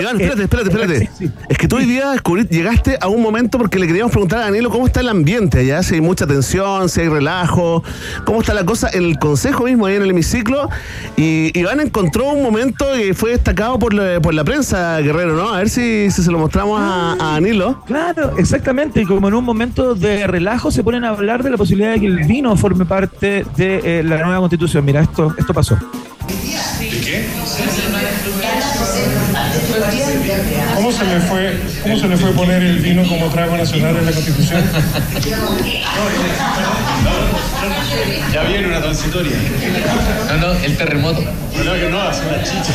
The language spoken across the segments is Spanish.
Iván, espérate, espérate, espérate. Sí, sí. Es que tú hoy día descubrí- llegaste a un momento porque le queríamos preguntar a Danilo cómo está el ambiente allá, si hay mucha tensión, si hay relajo, cómo está la cosa en el consejo mismo, ahí en el hemiciclo. Y Iván encontró un momento que fue destacado por la, por la prensa, Guerrero, ¿no? A ver si, si se lo mostramos a, a Danilo. Claro, exactamente. Y como en un momento de relajo se ponen a hablar de la posibilidad de que el vino forme parte de eh, la nueva constitución. Mira, esto, esto pasó. ¿Cómo se le fue, cómo se fue poner el vino como trago nacional en la Constitución? Ya viene una transitoria. No, no, el terremoto. No, que no, hace la chicha.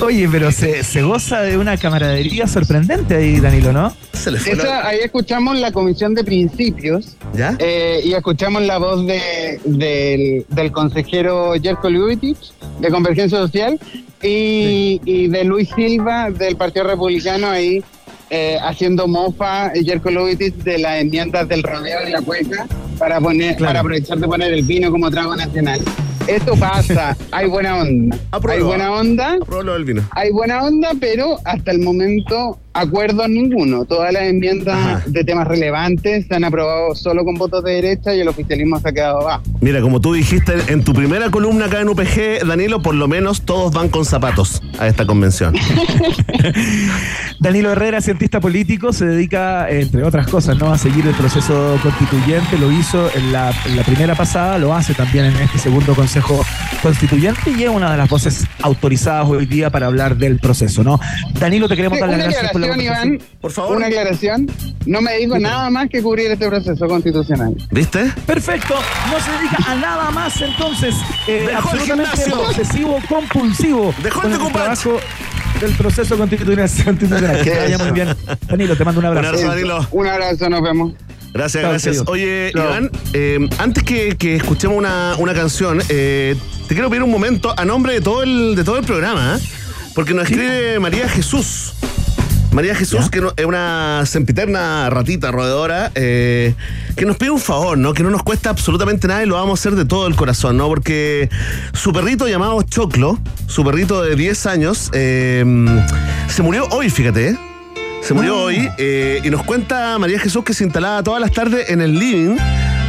Oye, pero se, se goza de una camaradería sorprendente ahí, Danilo, ¿no? Se le fue Esa, la- ahí escuchamos la comisión de principios ¿Ya? eh, y escuchamos la voz de, del, del consejero Jerko Ljubicic de Convergencia Social y, y de Luis Silva del Partido Republicano ahí eh, haciendo mofa Jerko Ljubicic de las enmiendas del rodeo y la cueca para poner Claro. para aprovechar de poner el vino como trago nacional. Esto pasa, hay buena onda, Apruebo. hay buena onda, Apruebo del vino. hay buena onda, pero hasta el momento acuerdos ninguno. Todas las enmiendas Ajá. de temas relevantes se han aprobado solo con votos de derecha y el oficialismo se ha quedado abajo. Mira, como tú dijiste en tu primera columna acá en UPG, Danilo, por lo menos todos van con zapatos a esta convención. Danilo Herrera, cientista político, se dedica, entre otras cosas, ¿no? a seguir el proceso constituyente. Lo hizo en la, en la primera pasada, lo hace también en este segundo Consejo Constituyente y es una de las voces autorizadas hoy día para hablar del proceso, ¿no? Danilo, te queremos Sí, dar las gracias por la aclaración, Iván. Por favor. Una aclaración. No me digo nada más que cubrir este proceso constitucional. ¿Viste? Perfecto, no se dedica a nada más entonces, eh, Dejó el absolutamente gimnasio. obsesivo, compulsivo Dejó el el trabajo del proceso constitucional. constitucional. Que te vaya muy bien. Danilo, te mando un Un abrazo. abrazo, Danilo. Un abrazo, nos vemos. Gracias, gracias. querido. Oye. Iván, eh, antes que, que escuchemos una, una canción, eh, te quiero pedir un momento a nombre de todo el, de todo el programa, ¿eh? porque nos escribe María Jesús. María Jesús, que no- es una sempiterna ratita roedora, eh, que nos pide un favor, ¿no? Que no nos cuesta absolutamente nada y lo vamos a hacer de todo el corazón, ¿no? Porque su perrito llamado Choclo, su perrito de 10 años, eh, se murió hoy, fíjate, ¿eh? Se murió hoy eh, y nos cuenta María Jesús que se instalaba todas las tardes en el living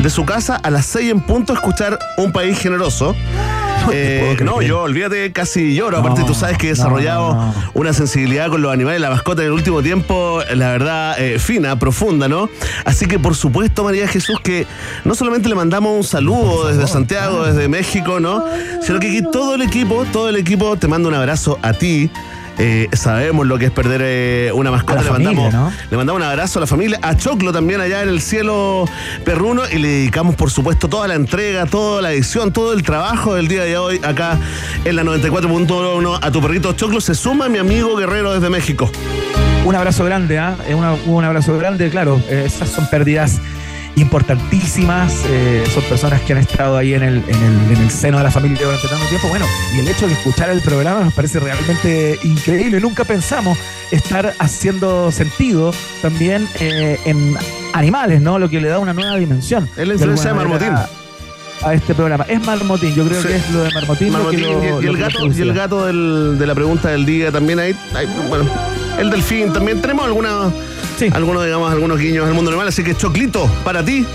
de su casa a las 6 en punto a escuchar Un País Generoso. Eh, no, yo olvídate, casi lloro. Aparte, No, tú sabes que he desarrollado no, no. una sensibilidad con los animales, la mascota en el último tiempo, la verdad, eh, fina, profunda, ¿no? Así que, por supuesto, María Jesús, que no solamente le mandamos un saludo desde Santiago, desde México, ¿no? Sino que aquí todo el equipo, todo el equipo te manda un abrazo a ti. Eh, sabemos lo que es perder eh, una mascota. Le, familia, mandamos, ¿no? le mandamos un abrazo a la familia, a Choclo también allá en el cielo perruno y le dedicamos por supuesto toda la entrega, toda la edición, todo el trabajo del día de hoy acá en la 94.1 a tu perrito Choclo. Se suma mi amigo Guerrero desde México. Un abrazo grande, ¿ah? Eh, un abrazo grande, claro. esas son pérdidas importantísimas. eh, son personas que han estado ahí en el, en, el, en el seno de la familia durante tanto tiempo. Bueno, y el hecho de escuchar el programa nos parece realmente increíble. Nunca pensamos estar haciendo sentido también eh, en animales, ¿no? Lo que le da una nueva dimensión. Es la influencia de Marmotín. A, este programa. Es Marmotín, yo creo Sí. que es lo de Marmotín. lo- y, el gato, y el gato del- de la pregunta del día también ahí. bueno, el delfín también. Tenemos alguna, Sí. algunos, digamos, algunos guiños al mundo animal. Así que Choclito, para ti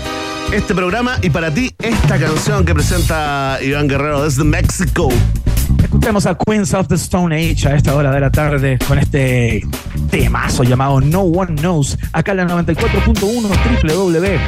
este programa y para ti esta canción que presenta Iván Guerrero desde México. Escuchemos a Queens of the Stone Age a esta hora de la tarde con este temazo llamado No One Knows, acá en la 94.1 www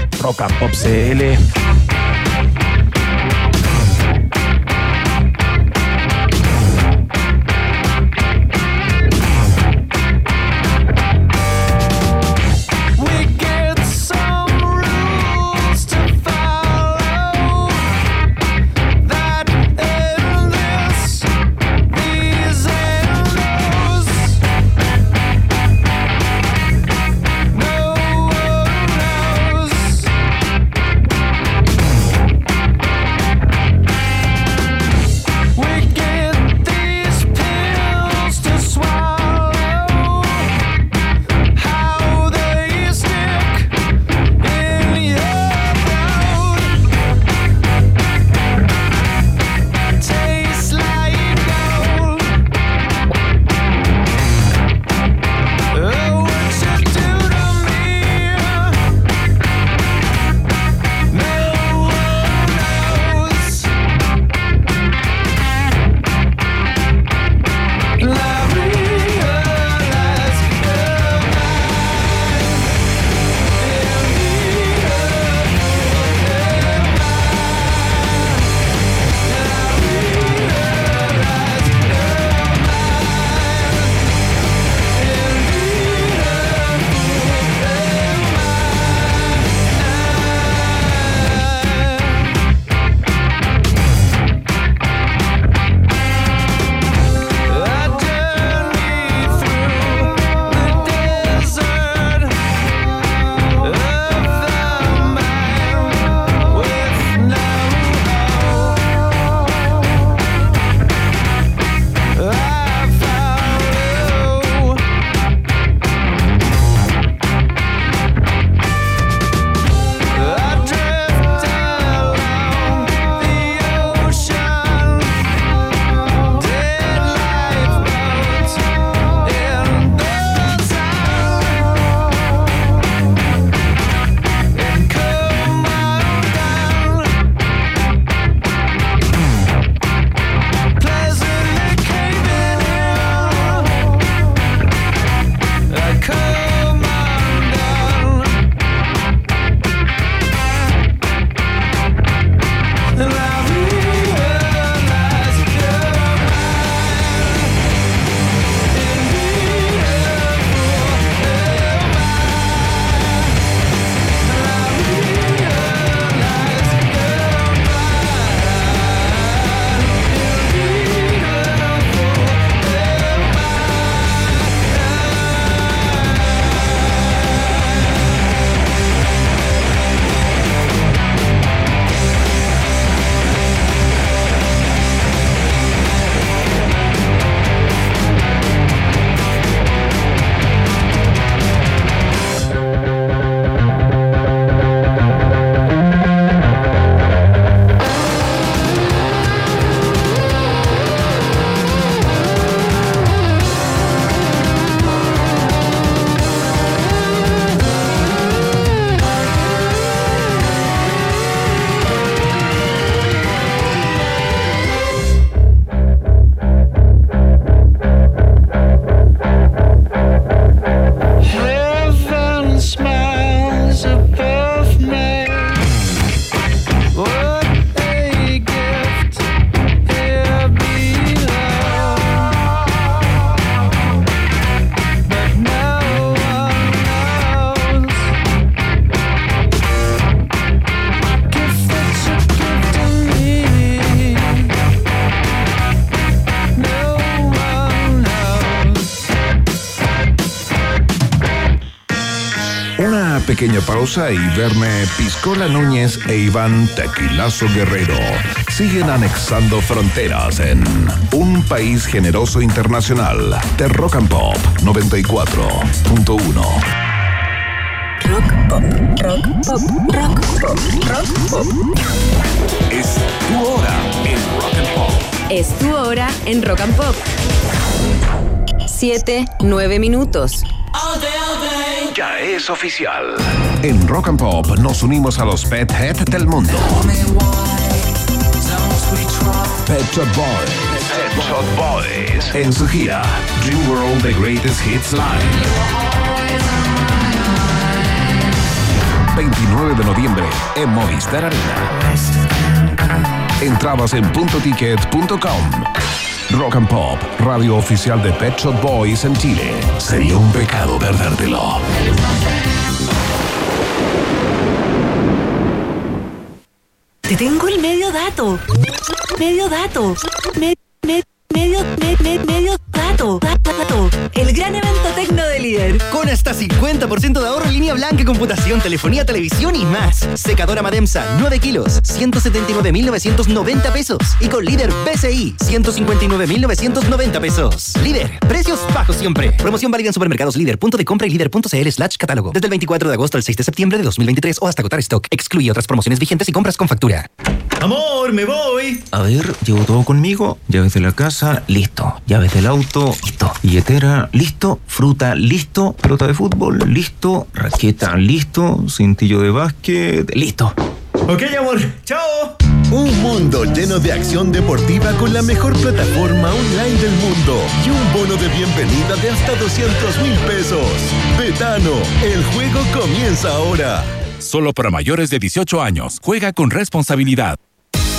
pequeña pausa y Verne Piscola Núñez e Iván Tequilazo Guerrero siguen anexando fronteras en un país generoso internacional de Rock and Pop 94.1. Rock pop, rock pop, rock pop, rock pop. Es tu hora en Rock and Pop. Es tu hora en Rock and Pop. 7, 9 minutos. Ya es oficial. En Rock and Pop nos unimos a los Pet Head del mundo. Pet Shop Boys. Pet Shop Boys. En su gira Dream World The Greatest Hits Live. 29 de noviembre en Movistar Arena. Entradas en puntoticket.com. Rock and Pop, radio oficial de Pet Shop Boys en Chile. Sería un pecado perdértelo. Te tengo el medio dato. Medio dato. Me- me- medio, me- me- medio Dato. El gran evento tecno de líder. Con hasta 50% de ahorro en línea blanca, computación, telefonía, televisión y más. Secadora Mademsa, 9 kilos, 179,990 pesos. Y con líder BCI, 159,990 pesos. Líder, precios bajos siempre. Promoción válida en supermercados líder, punto de compra y líder.cl slash catálogo. Desde el 24 de agosto al 6 de septiembre de 2023 o hasta agotar stock. Excluye otras promociones vigentes y compras con factura. Amor, me voy. A ver, llevo todo conmigo. Llaves de la casa, listo. Llaves del auto, listo. Billetera, listo. Fruta, listo. Pelota de fútbol, listo. Raqueta, listo. Cintillo de básquet, listo. Ok, amor. Chao. Un mundo lleno de acción deportiva con la mejor plataforma online del mundo y un bono de bienvenida de hasta 200 mil pesos. Betano, el juego comienza ahora. Solo para mayores de 18 años. Juega con responsabilidad.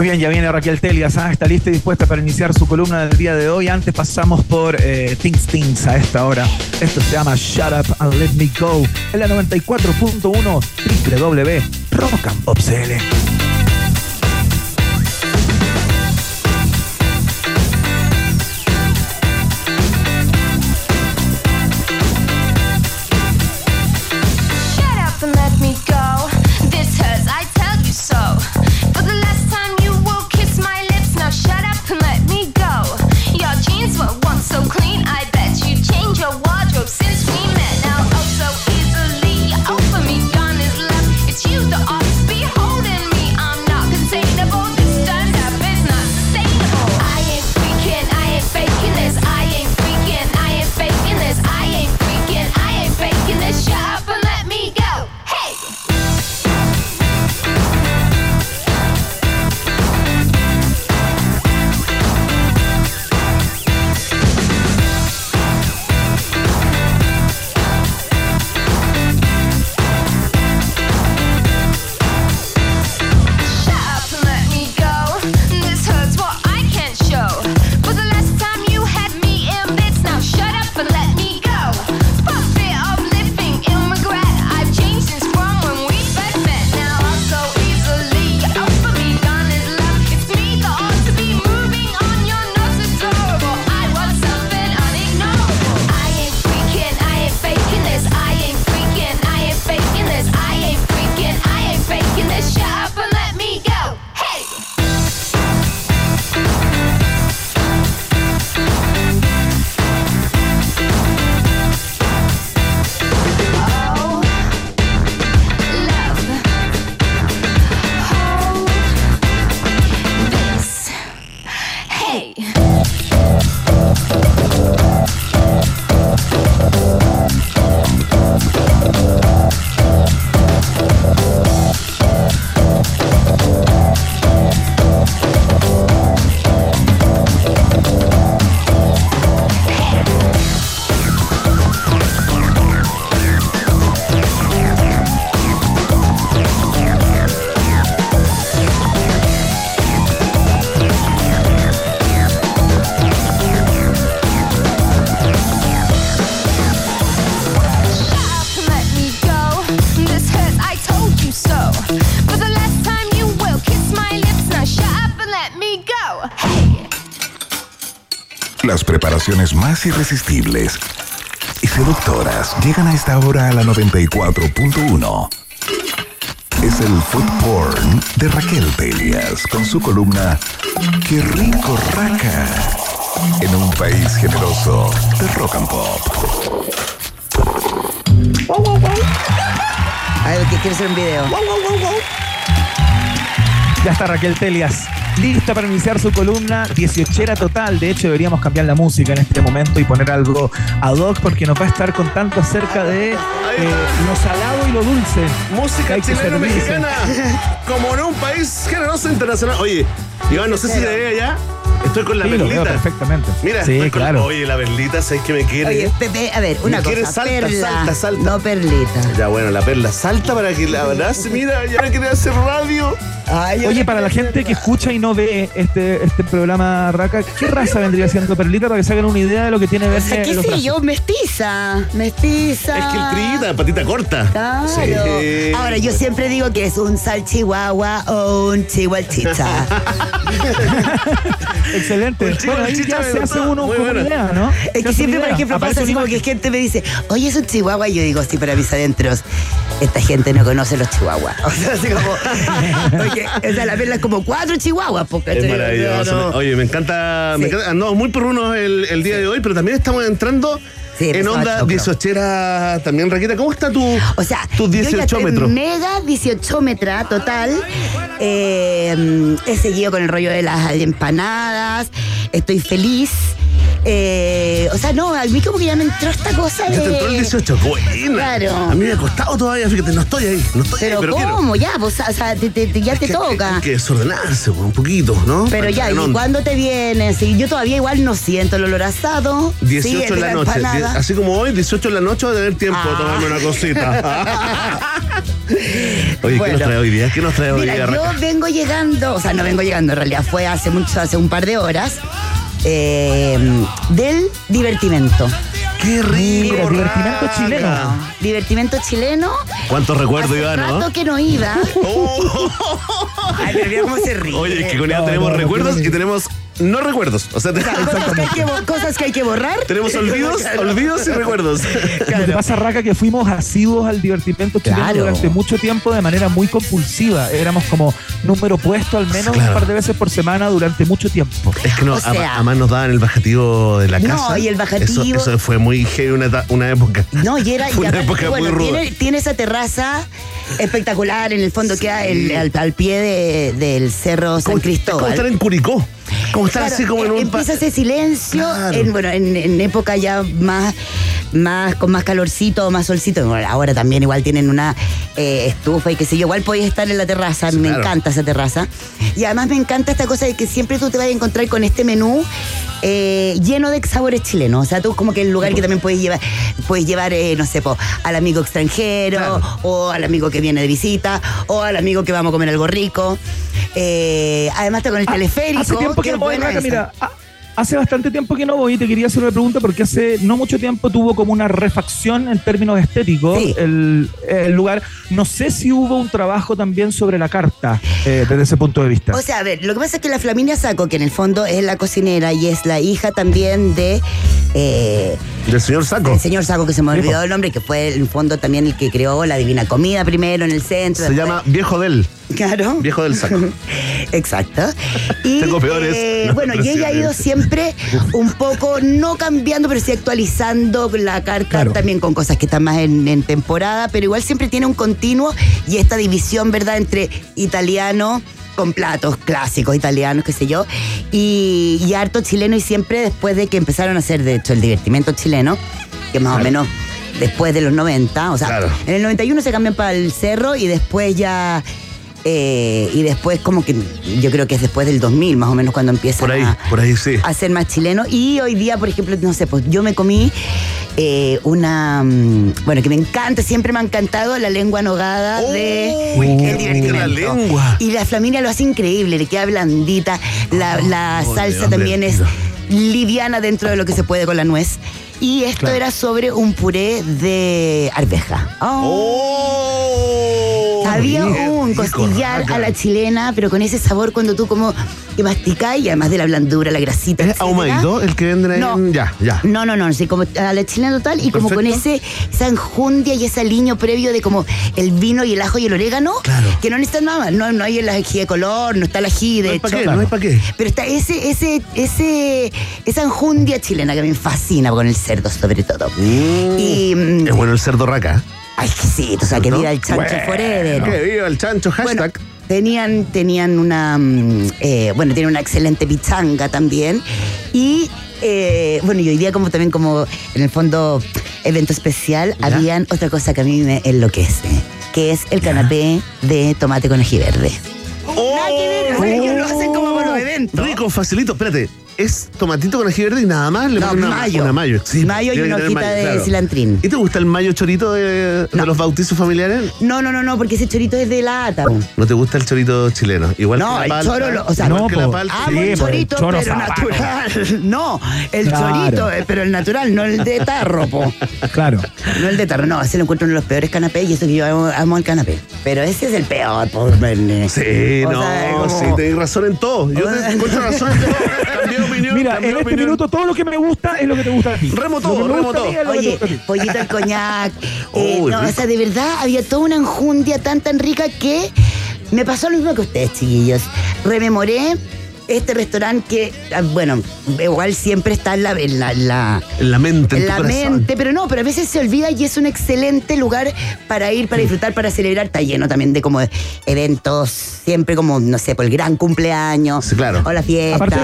Muy bien, ya viene Raquel Telias, ¿ah? está lista y dispuesta para iniciar su columna del día de hoy. Antes pasamos por eh, Things Things a esta hora. Esto se llama Shut Up and Let Me Go en la 94.1 www.rockandpopcl. Más irresistibles y seductoras llegan a esta hora a la 94.1. Es el food porn de Raquel Telias con su columna Qué rico raca en un país generoso de rock and pop. A ver, que quiero hacer un video. Ya está Raquel Telias. Lista para iniciar su columna 18 total. De hecho, deberíamos cambiar la música en este momento y poner algo ad hoc porque nos va a estar contando acerca de eh, lo salado y lo dulce. Música Hay que chilena servirse. mexicana. Como en un país generoso internacional. Oye, Iván, no sé si de ahí allá. Estoy con la Sí, lo veo perlita. perfectamente. Mira, Sí, estoy con- claro. Oye, la perlita, ¿sabes que me quiere? Oye, Pepe, a ver, una Me quiere cosa. salta, perla, salta, salta. No perlita. Ya, bueno, la perla salta para que la abrace. Mira, ya me quería hacer radio. Oye, para la gente que escucha y no ve este, este programa Raca, ¿qué raza vendría siendo Perlita para que se hagan una idea de lo que tiene O sea, qué sé brazos? yo, mestiza. Mestiza. Es que el trillita, patita corta. Claro. Sí. Ahora, yo siempre digo que es un salchihuahua o un chihuachicha. Excelente. Un chico Bueno, ahí ya se hace uno Muy con una buena. idea, ¿no? Es que siempre, por ejemplo, Aparece pasa así como que gente me dice, oye, es un chihuahua. Y yo digo, sí, para mis adentros, esta gente no conoce los chihuahuas. O sea, así como, oye, esa la perla es como cuatro chihuahuas. Porque Es maravilloso. Oye, me encanta. Me Sí. encanta. Andamos muy perrunos el, el día de hoy, pero también estamos entrando Sí, en onda choclo. 18 también, Raquita. ¿Cómo está tu, O sea, tus yo ya 18 estoy metros? Mega 18 metra total. Eh, he seguido con el rollo de las empanadas. Estoy feliz. Eh, o sea, no, a mí como que ya me entró esta cosa de. Ya te entró el 18. Buena. Claro. A mí me ha costado todavía, fíjate, no estoy ahí. No estoy Pero, ahí, pero quiero. ¿cómo? Ya, pues, o sea, te- ya te Que- toca. Hay que desordenarse pues, un poquito, ¿no? Pero Para ya, ¿y cuándo te vienes? Sí, yo todavía igual no siento el olor asado. 18 Sí, en de la noche. Die- Así como hoy, 18 en la noche va a tener tiempo de Ah. tomarme una cosita. Oye, ¿qué nos trae hoy día? ¿Qué nos trae hoy Mira, día, yo vengo llegando, o sea, no vengo llegando, en realidad fue hace mucho, hace un par de horas, eh, del divertimento. ¡Qué rico! Mira, divertimento chileno. Divertimento chileno. ¿Cuántos recuerdos, Hace Iván, rato no? que no iba. Oh. Ay, pero mira cómo se ríe. Oye, es que con ella No, tenemos no, no, recuerdos no, no. y tenemos no recuerdos. O sea, te- Cosas que, hay que, cosas que hay que borrar. tenemos olvidos, Claro. olvidos y recuerdos. Lo que pasa, Raca, que fuimos asiduos al divertimento chileno Claro. durante mucho tiempo de manera muy compulsiva. Éramos como número puesto al menos Claro. un par de veces por semana durante mucho tiempo. Es que no, O a- sea- además nos daban el bajativo de la No, casa. y el bajativo- Eso, eso fue muy heavy una, una época. No, y era. Fue y una época muy ruda. tiene, tiene esa terraza espectacular. En el fondo queda el- al, al pie de- del cerro San Es como Cristóbal. estar en Curicó. Como estar Claro, así como en eh, un... pa- Empieza ese silencio, Claro. en, bueno, en, en época ya más, más con más calorcito, más solcito. Bueno, ahora también igual tienen una eh, estufa y qué sé yo. Igual podéis estar en la terraza, mí me claro. encanta esa terraza. Y además me encanta esta cosa de que siempre tú te vas a encontrar con este menú eh, lleno de sabores chilenos. O sea, tú como que el lugar que también puedes llevar, puedes llevar, eh, no sé, po, al amigo extranjero, Claro. o al amigo que viene de visita, o al amigo que vamos a comer algo rico. Además está con el teleférico. Ah, Hace tiempo que no voy, esa. mira. Hace bastante tiempo que no voy y te quería hacer una pregunta porque hace no mucho tiempo tuvo como una refacción en términos estéticos Sí. el, el lugar. No sé si hubo un trabajo también sobre la carta eh, desde ese punto de vista. O sea, a ver, lo que pasa es que la Flaminia Saco, que en el fondo es la cocinera y es la hija también de eh, Del señor Saco. el señor Saco, que se me olvidó el nombre, que fue en el fondo también el que creó la Divina Comida primero en el centro. Se después- llama Viejo del. Claro. Viejo del Saco. Exacto. Y, Tengo peores eh, bueno, y ella ha ido siempre un poco, no cambiando, pero sí actualizando la carta Claro. también con cosas que están más en, en temporada, pero igual siempre tiene un continuo y esta división, ¿verdad?, entre italiano con platos clásicos italianos, qué sé yo, y, y harto chileno y siempre después de que empezaron a hacer, de hecho, el divertimento chileno, que más o menos después de los 90, o sea, Claro. en el 91 se cambian para el cerro y después ya... eh, y después como que yo creo que es después del 2000 más o menos cuando Por ahí, a, por ahí sí. a ser más chileno y hoy día por ejemplo no sé pues yo me comí eh, una mm, bueno que me encanta siempre me ha encantado la lengua nogada de Uy, qué el divertimento. la lengua. y la flaminia lo hace increíble le queda blandita la, la Oh, de salsa también es liviana dentro de lo que se puede con la nuez y esto Claro. era sobre un puré de arveja. Había un costillar raca. a la chilena, pero con ese sabor cuando tú como que masticáis, y además de la blandura, la grasita. ¿Es ahumadito el que venden ahí? No. en- Ya, ya. No, no, no, sí, como a la chilena total y como con ese, esa enjundia y ese aliño previo de como el vino y el ajo y el orégano, que no necesitan nada más, no, no hay el ají de color, no está el ají, de No hay pa' qué, no hay pa' qué. Pero está ese, ese, ese, esa enjundia chilena que me fascina con el cerdo sobre todo. Y, mm, Es bueno el cerdo raca. Ay, exquisito, o sea, que ¿No? viva el chancho Bueno, forever. Que viva el chancho, Bueno, hashtag. tenían, tenían una, mm, eh, bueno, tienen una excelente pichanga también. Y, eh, bueno, y hoy día como también como, en el fondo, evento especial, habían otra cosa que a mí me enloquece, que es el canapé de tomate con ají verde. Nada Rico, facilito. Espérate, es tomatito con ají verde y nada más. Le No, una mayo. Una mayo. Sí, Mayo y una hojita mayo, de cilantrín. ¿Y te gusta el mayo chorito de, de los bautizos familiares? No, no, no, no, porque ese chorito es de lata. ¿No te gusta el chorito chileno? Igual No, que la el palta. choro, lo- o sea, igual no, que la po. palta. Amo el chorito, pero natural. No, el Claro. chorito, eh, pero el natural, no el de tarro, po. Claro. No el de tarro, no, ese lo encuentro uno de los peores canapés y eso que yo amo, amo el canapé. Pero ese es el peor, por Verne. Sí, O no, sea, como- sí, tenés razón en todo. Yo te encuentro razón. Cambié de opinión. Mira, cambié en este opinión. minuto todo lo que me gusta es lo que te gusta a ti. Remo todo, remo todo. Oye, pollito al coñac. eh, Uy, no, o sea, de verdad había toda una enjundia tan, tan rica que me pasó lo mismo que ustedes, chiquillos. Rememoré este restaurante que, ah, bueno, igual siempre está en la, en la, en la- En la mente, en en tu la corazón. mente, pero no, pero a veces se olvida y es un excelente lugar para ir, para disfrutar, para celebrar. Está lleno también de como eventos, siempre como, no sé, por el gran cumpleaños. Sí, claro. O la fiesta. Aparte,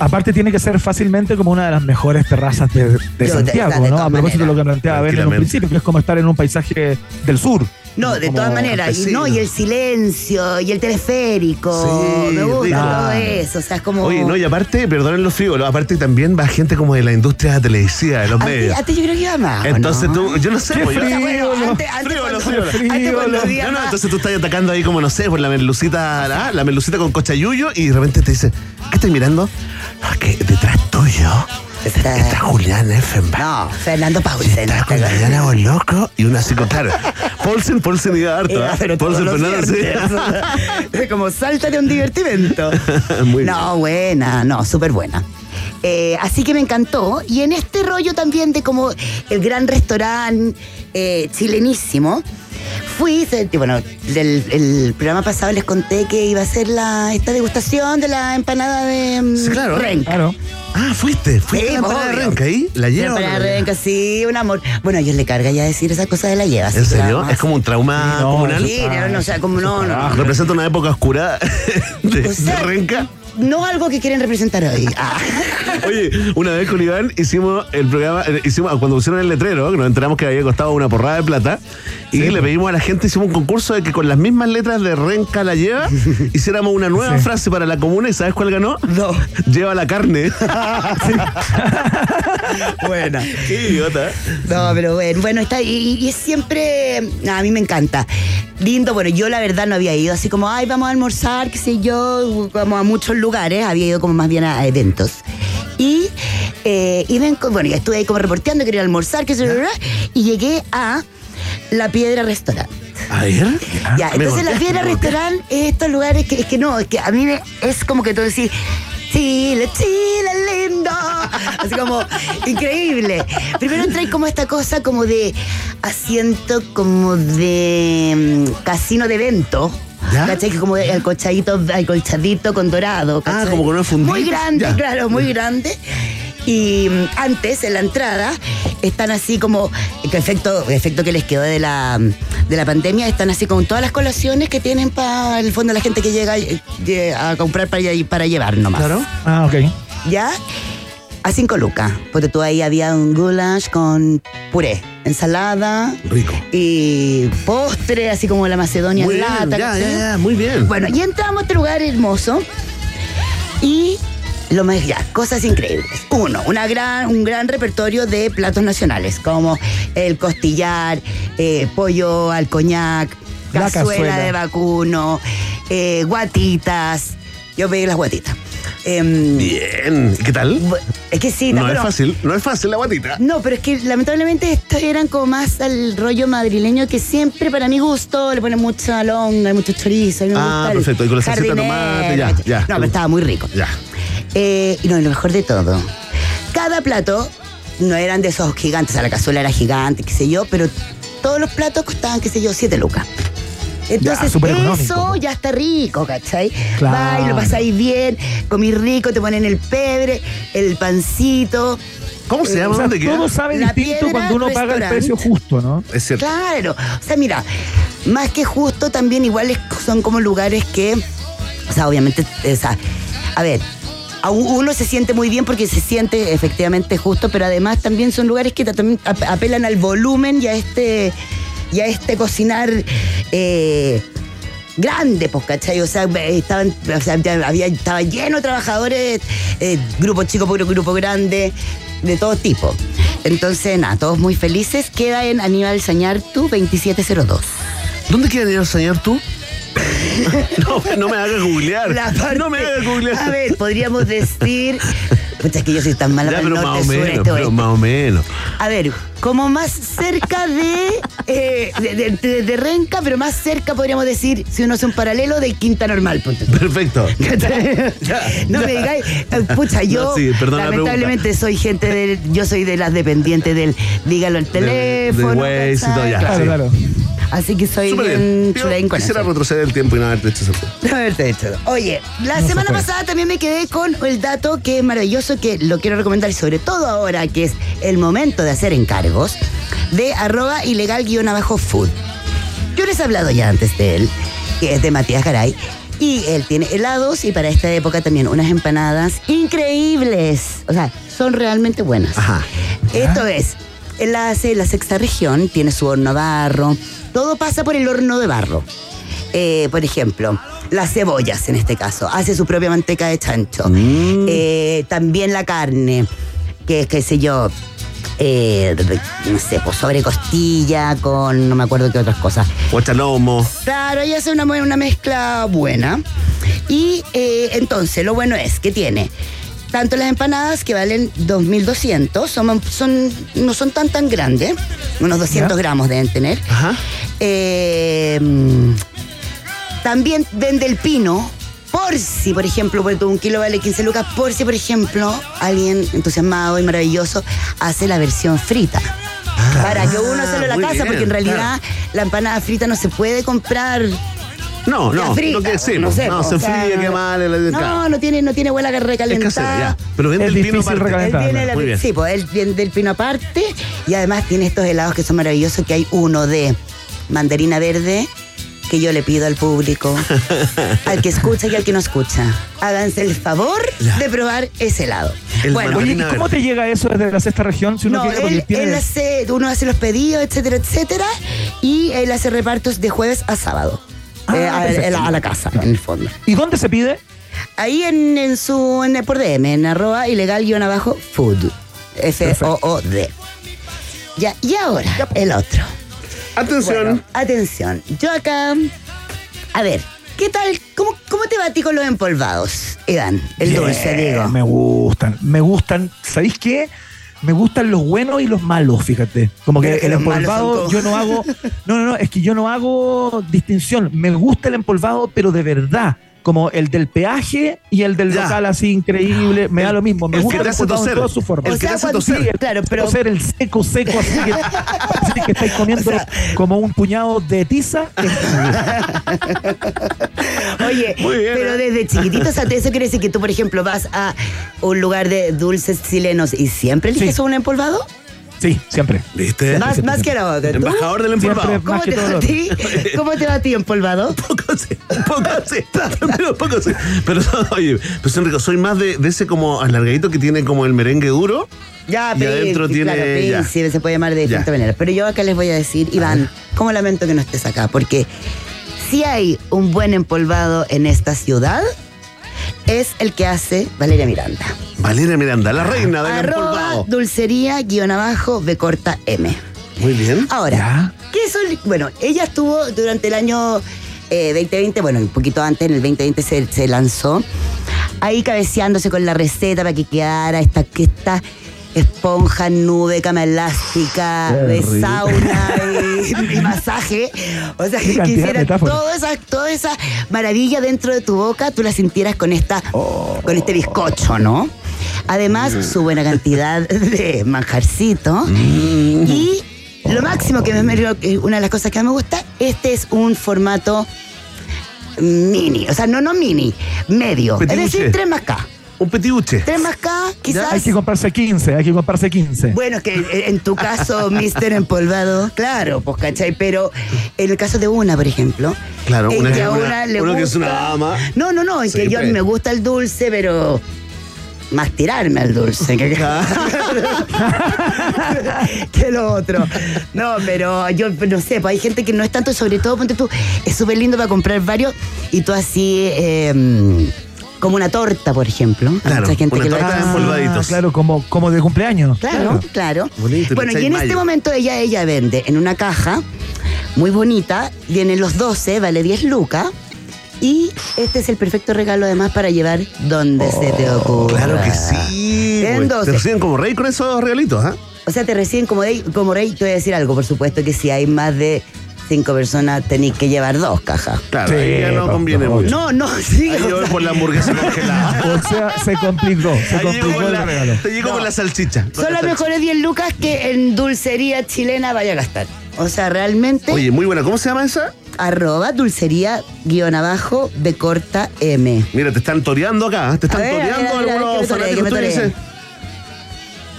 aparte tiene que ser fácilmente como una de las mejores terrazas de, de Yo, de- Santiago, de ¿no? A propósito de lo que planteaba Ben en un principio, que es como estar en un paisaje del sur. No, de todas maneras. Y, no, y el silencio, y el teleférico. Sí, me gusta rico. todo eso. O sea, es como. Oye, no, y aparte, perdonen los frívolos, aparte también va gente como de la industria televisiva, de los medios. a ti yo creo que iba más. ¿o Entonces no? tú, yo no sé, Qué pues, yo- frío. Bueno, antes, antes cuando, antes cuando No, no, entonces tú estás atacando ahí como, no sé, por la merlucita, ah, la merlucita con cochayuyo y de repente te dice, ¿qué estás mirando? No, es que detrás tuyo Está- está Julián Effenbach. No, Fernando Paulsen. Está con Diana Boloco y una claro. Paulsen, Paulsen iba harto, hacer todos Paulsen los Fernández, sí. como salta de un divertimento. Muy bien. No, buena, no, súper buena. Eh, así que me encantó. Y en este rollo también de como el gran restaurante eh, chilenísimo, fui, se- bueno, del el programa pasado les conté que iba a ser la, esta degustación de la empanada de Sí, claro. renca. Claro. Ah, fuiste, fuiste Sí, a la empanada de renca ahí, la La lleva. empanada de renca, sí, un amor. Bueno, a ellos le carga ya decir esas cosas de la lleva. ¿En la serio? Es como un trauma Sí, no, comunal. Sí, no, no, o sea, como no, no. Representa una época oscura de, O sea, de renca. No algo que quieren representar hoy. Ah. Oye, una vez con Iván hicimos el programa, eh, hicimos cuando pusieron el letrero, que nos enteramos que había costado una porrada de plata, y le pedimos a la gente, hicimos un concurso de que con las mismas letras de Renca la lleva, hiciéramos una nueva Sí. frase para la comuna, y ¿sabes cuál ganó? No. Lleva la carne. Buena. Qué idiota. No, pero bueno, bueno, está y, y es siempre, a mí me encanta. Lindo, bueno, yo la verdad no había ido así como, ay, vamos a almorzar, qué sé yo, como a muchos lugares, había ido como más bien a, a eventos. Y, eh, y bueno, estuve ahí como reporteando, quería almorzar, qué sé yo, y llegué a La Piedra Restaurant. A ver. Ya, entonces la piedra restaurant es estos lugares que es que no, es que a mí me- es como que tú decís, Chile, Chile lindo. Así como, increíble. Primero entra ahí como esta cosa como de asiento como de mm, casino de evento. ¿Ya? ¿Cachai? Que como de alcolchadito, alcolchadito con dorado. Ah, como con una fundita. Muy grande, Ya. claro, muy grande. Y mm, antes, en la entrada, están así como, que efecto, efecto que les quedó de la, de la pandemia, están así con todas las colaciones que tienen para el fondo la gente que llega eh, a comprar para, para llevar nomás. Claro. Ah, ok. ¿Ya? A cinco lucas. Porque tú ahí había un goulash con puré, ensalada Rico. y postre, así como la Macedonia Muy en bien, lata. ya, ¿cachai? ya, ya, muy bien. Bueno, y entramos a este lugar hermoso y lo más ya, cosas increíbles. Uno, una gran, un gran repertorio de platos nacionales, como el costillar, eh, pollo al coñac, La cazuela, cazuela. de vacuno, eh, guatitas. Yo pedí las guatitas. Em, Bien. ¿Y qué tal? es que sí, No es fácil, no es fácil la guatita. No, pero es que lamentablemente estos eran como más al rollo madrileño que siempre para mi gusto le ponen mucha longa, mucho chorizo. me Ah, perfecto. Y con la salsita de tomate, ya, ya. No, pero estaba muy rico. Ya. Eh, y no, y lo mejor de todo, cada plato no eran de esos gigantes, o sea, la cazuela era gigante, qué sé yo, pero todos los platos costaban, qué sé yo, 7 lucas. Entonces, eso ya está rico, ¿cachai? Claro. Va y lo pasáis bien, comí rico, te ponen el pebre, el pancito. ¿Cómo se Eh, llama? O sea, ¿Dónde queda? todo sabe La distinto Piedra cuando uno paga el precio justo, ¿no? Es cierto. Claro. O sea, mira, más que justo, también iguales son como lugares que, o sea, obviamente, o sea, a ver, uno se siente muy bien porque se siente efectivamente justo, pero además también son lugares que también ap- apelan al volumen y a este, y a este cocinar. eh, grande, pues, ¿cachai? O sea, estaban, o sea, ya había, estaba lleno de trabajadores, eh, grupo chico, puro grupo grande, de todo tipo. Entonces, nada, todos muy felices. Queda en Aníbal Sañartu 2702. ¿Dónde queda Aníbal Sañartu? no, no me hagas googlear. Parte- no me hagas googlear. A ver, podríamos decir. Pucha, es que yo soy tan mala ya, para el pero norte, más o sur, menos, este, pero más o menos. A ver, como más cerca de, eh, de, de- de- de Renca, pero más cerca podríamos decir, si uno hace un paralelo, de Quinta Normal. Perfecto. no me digáis, eh, pucha, yo No, sí, perdona la lamentablemente soy gente del, yo soy de las dependientes del, dígalo al teléfono. de Waze y todo, ya, Claro, sí. claro. Así que soy Súper bien bien. Chulaín con quisiera eso. retroceder el tiempo y no haberte hecho eso. No haberte hecho. Oye, la No se semana puede. pasada también me quedé con el dato que es maravilloso, que lo quiero recomendar, sobre todo ahora que es el momento de hacer encargos, de arroba ilegal guion abajo food. Yo les he hablado ya antes de él, que es de Matías Garay, y él tiene helados y para esta época también unas empanadas increíbles. O sea, son realmente buenas. Ajá. Esto es, hace la sexta región, tiene su horno a barro, todo pasa por el horno de barro. Eh, por ejemplo, las cebollas en este caso, hace su propia manteca de chancho. Eh, también la carne, que es, qué sé yo, eh, no sé, pues sobre costilla con no me acuerdo qué otras cosas. Guachalomo. Claro, ella hace una mezcla buena. Y eh, entonces, lo bueno es que tiene tanto las empanadas que valen 2.200, son, son, no son tan tan grandes, unos 200 Ya. gramos deben tener. Ajá. Eh, también vende el pino. Por si, por ejemplo, porque un kilo vale 15 lucas, por si, por ejemplo, alguien entusiasmado y maravilloso hace la versión frita. para que uno se lo a la casa, bien, porque en realidad la empanada frita no se puede comprar No, no, frita, lo que decimos. no No, sé, se o sea, enfría, qué mal. el- No, no tiene, no tiene huela Es recalentada. ya. Pero vende Es el pino aparte. recalentar. Él tiene la- Muy bien. sí, pues él vende el pino aparte y además tiene estos helados que son maravillosos, que hay uno de mandarina verde que yo le pido al público, al que escucha y al que no escucha. Háganse el favor de probar ese helado. El bueno, Oye, ¿y Mandarina cómo te llega eso desde la sexta región? Si uno no, él, tiene- él hace, uno hace los pedidos, etcétera, etcétera, y él hace repartos de jueves a sábado. Ah, eh, a, la casa, en el fondo. ¿Y dónde se pide? Ahí en, en su, en, por DM, en arroba ilegal guion abajo food. F-O-O-D. Ya, y ahora, el otro. Atención. Bueno, atención. Yo acá. A ver, ¿qué tal? ¿Cómo, cómo te va a ti con los empolvados, Iván? El Bien, dulce, digo. Me gustan, me gustan. ¿Sabéis qué? Me gustan los buenos y los malos, fíjate. Como que el empolvado, yo no hago. No, no, no, es que yo no hago distinción. Me gusta el empolvado, pero de verdad. Como el del peaje y el del Ya. local así increíble, me da lo mismo. Me el que gusta te hace en todas sus formas. El O que te hace cuando- toser. sí, claro, pero- Toser, el seco, seco, así que, así que estáis comiendo O sea- como un puñado de tiza. Oye, bien, pero ¿eh? desde chiquitito, o sea, eso quiere decir que tú, por ejemplo, vas a un lugar de dulces chilenos y siempre eliges Sí. un empolvado. Sí, siempre. ¿Viste? Más, más que la. Embajador del empolvado. Siempre. ¿Cómo te va a ti? ¿Cómo te va a ti empolvado? Un poco sí, un poco sí, pero un poco sí. Pero oye, pues Enrico, soy más de, de ese como alargadito que tiene como el merengue duro. Ya, Y pero adentro tiene- claro, ya. príncipe, se puede llamar de diferentes Ya. maneras. Pero yo acá les voy a decir, Iván, cómo lamento que no estés acá, porque si hay un buen empolvado en esta ciudad, es el que hace Valeria Miranda. Valeria Miranda, la reina del Arroba dulcería guion abajo B corta M. Muy bien. Ahora, Ya. ¿qué son? Bueno, ella estuvo durante el año eh, 2020, bueno, un poquito antes, en el 2020 se, se lanzó ahí cabeceándose con la receta para que quedara esta, que esta esponja, nube, cama elástica, Qué de rico. sauna y, y masaje. O sea, que quisiera toda esa, toda esa maravilla dentro de tu boca, tú la sintieras con esta, Oh. con este bizcocho, ¿no? Además, su buena cantidad de manjarcito. Y lo máximo que me una de las cosas que más me gusta, este es un formato mini. O sea, no, no mini, medio. Es decir, 3 más K. Un petibuche. 3 más K, quizás. Hay que comprarse 15, hay que comprarse 15. Bueno, es que en tu caso, Mister Empolvado, claro, pues, ¿cachai? Pero en el caso de una, por ejemplo. Claro, en una que a es una- una le uno que es una dama. No, no, no, en que yo pues. me gusta el dulce, pero más tirarme al dulce que, que lo otro. No, pero yo no sé, pues hay gente que no es tanto, sobre todo, ponte tú, es súper lindo para comprar varios y tú así. eh, como una torta, por ejemplo. Hay Claro, mucha gente una que lo torta hace. Ah, claro, como, como de cumpleaños. Claro, claro. Bonito, bueno, y en este mayo. momento ella, ella vende en una caja muy bonita, vienen los 12, vale 10 lucas. Y este es el perfecto regalo además para llevar donde se te ocurra. Claro que sí. En pues. 12. Te reciben como rey con esos regalitos, ¿ah? O sea, te reciben como rey, como rey, te voy a decir algo, por supuesto que si hay más de cinco personas tenéis que llevar dos cajas. Claro, ahí ya no conviene mucho. No, no, sí. Ahí yo por la hamburguesa congelada. O sea, se complicó, se Ahí complicó el la, regalo. te llego con la salchicha. con Son la las salchicha. mejores 10 lucas que en dulcería chilena vaya a gastar. O sea, realmente. Oye, muy buena. ¿Cómo se llama esa? arroba dulcería guion abajo de corta M. Mira, te están toreando acá. ¿eh? Te están ver, toreando algunos fanáticos.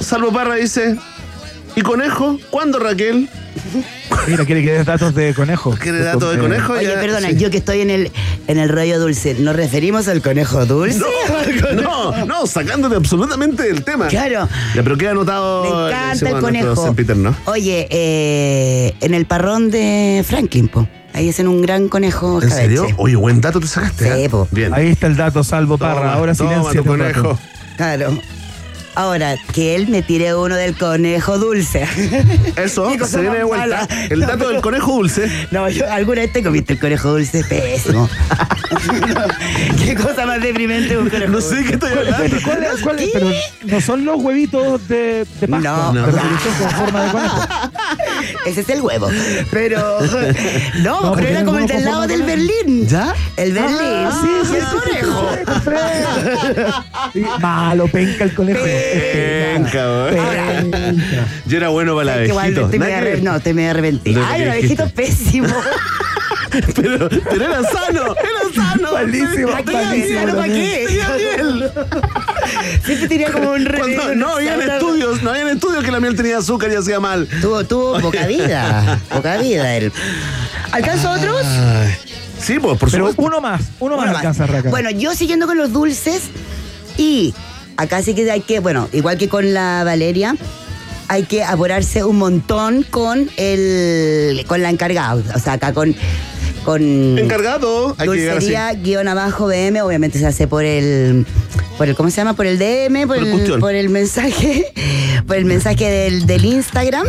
Salvo Parra dice, ¿y conejo? ¿Cuándo Raquel? Mira, quiere que des datos de conejo. ¿Quiere datos de Eh, conejo? Oye, Ya, perdona, sí. yo que estoy en el, en el rollo dulce, ¿nos referimos al conejo dulce? No, no, no, sacándote absolutamente del tema. Claro. Ya, pero queda anotado. Me encanta el conejo. sempiterno. Oye, eh, en el parrón de Franklin, po. Ahí hacen un gran conejo ¿En serio? Oye, buen dato te sacaste. Sí, ¿eh? po. Bien. Ahí está el dato, salvo Toma, Parra. Ahora toma silencio. tu conejo. Claro. Ahora, que él me tire uno del conejo dulce. Eso, se viene de vuelta. mala. El No, dato del pero- conejo dulce. No, yo alguna vez te comiste el conejo dulce, pésimo. Qué cosa más deprimente un conejo No sé qué estoy hablando. ¿cuál es- cuál es? Pero no son los huevitos de, de Pascua. No. de resolución con forma de conejo. Ese es el huevo. Pero. No, No, pero era como el del lado del de Berlín. ¿Ya? El Berlín. Ah, sí, sí, el conejo. Sí, Malo, penca el conejo. Penca. Yo era bueno para la ver. No, arrepentida. De lo Ay, el abejito pésimo. Pero, pero era sano, era sano. Malísimo, Tenía malísimo miel, ¿para qué? Tenía miel. Siempre tenía como un re- Cuando no habían estudios, no habían estudios que la miel tenía azúcar y hacía mal. Tuvo, tuvo poca vida. Poca vida él. ¿Alcanzo otros? Sí, pues por Pero supuesto. uno más, uno más Uno más. alcanza Raca. Bueno, yo siguiendo con los dulces y acá sí que hay que, bueno, igual que con la Valeria, hay que apurarse un montón con el con la encargada. O sea, acá con con Encargado. Hay dulcería guion abajo BM, obviamente se hace por el por el ¿cómo se llama? por el DM, por, Por el el, por el mensaje, por el mensaje del, del Instagram.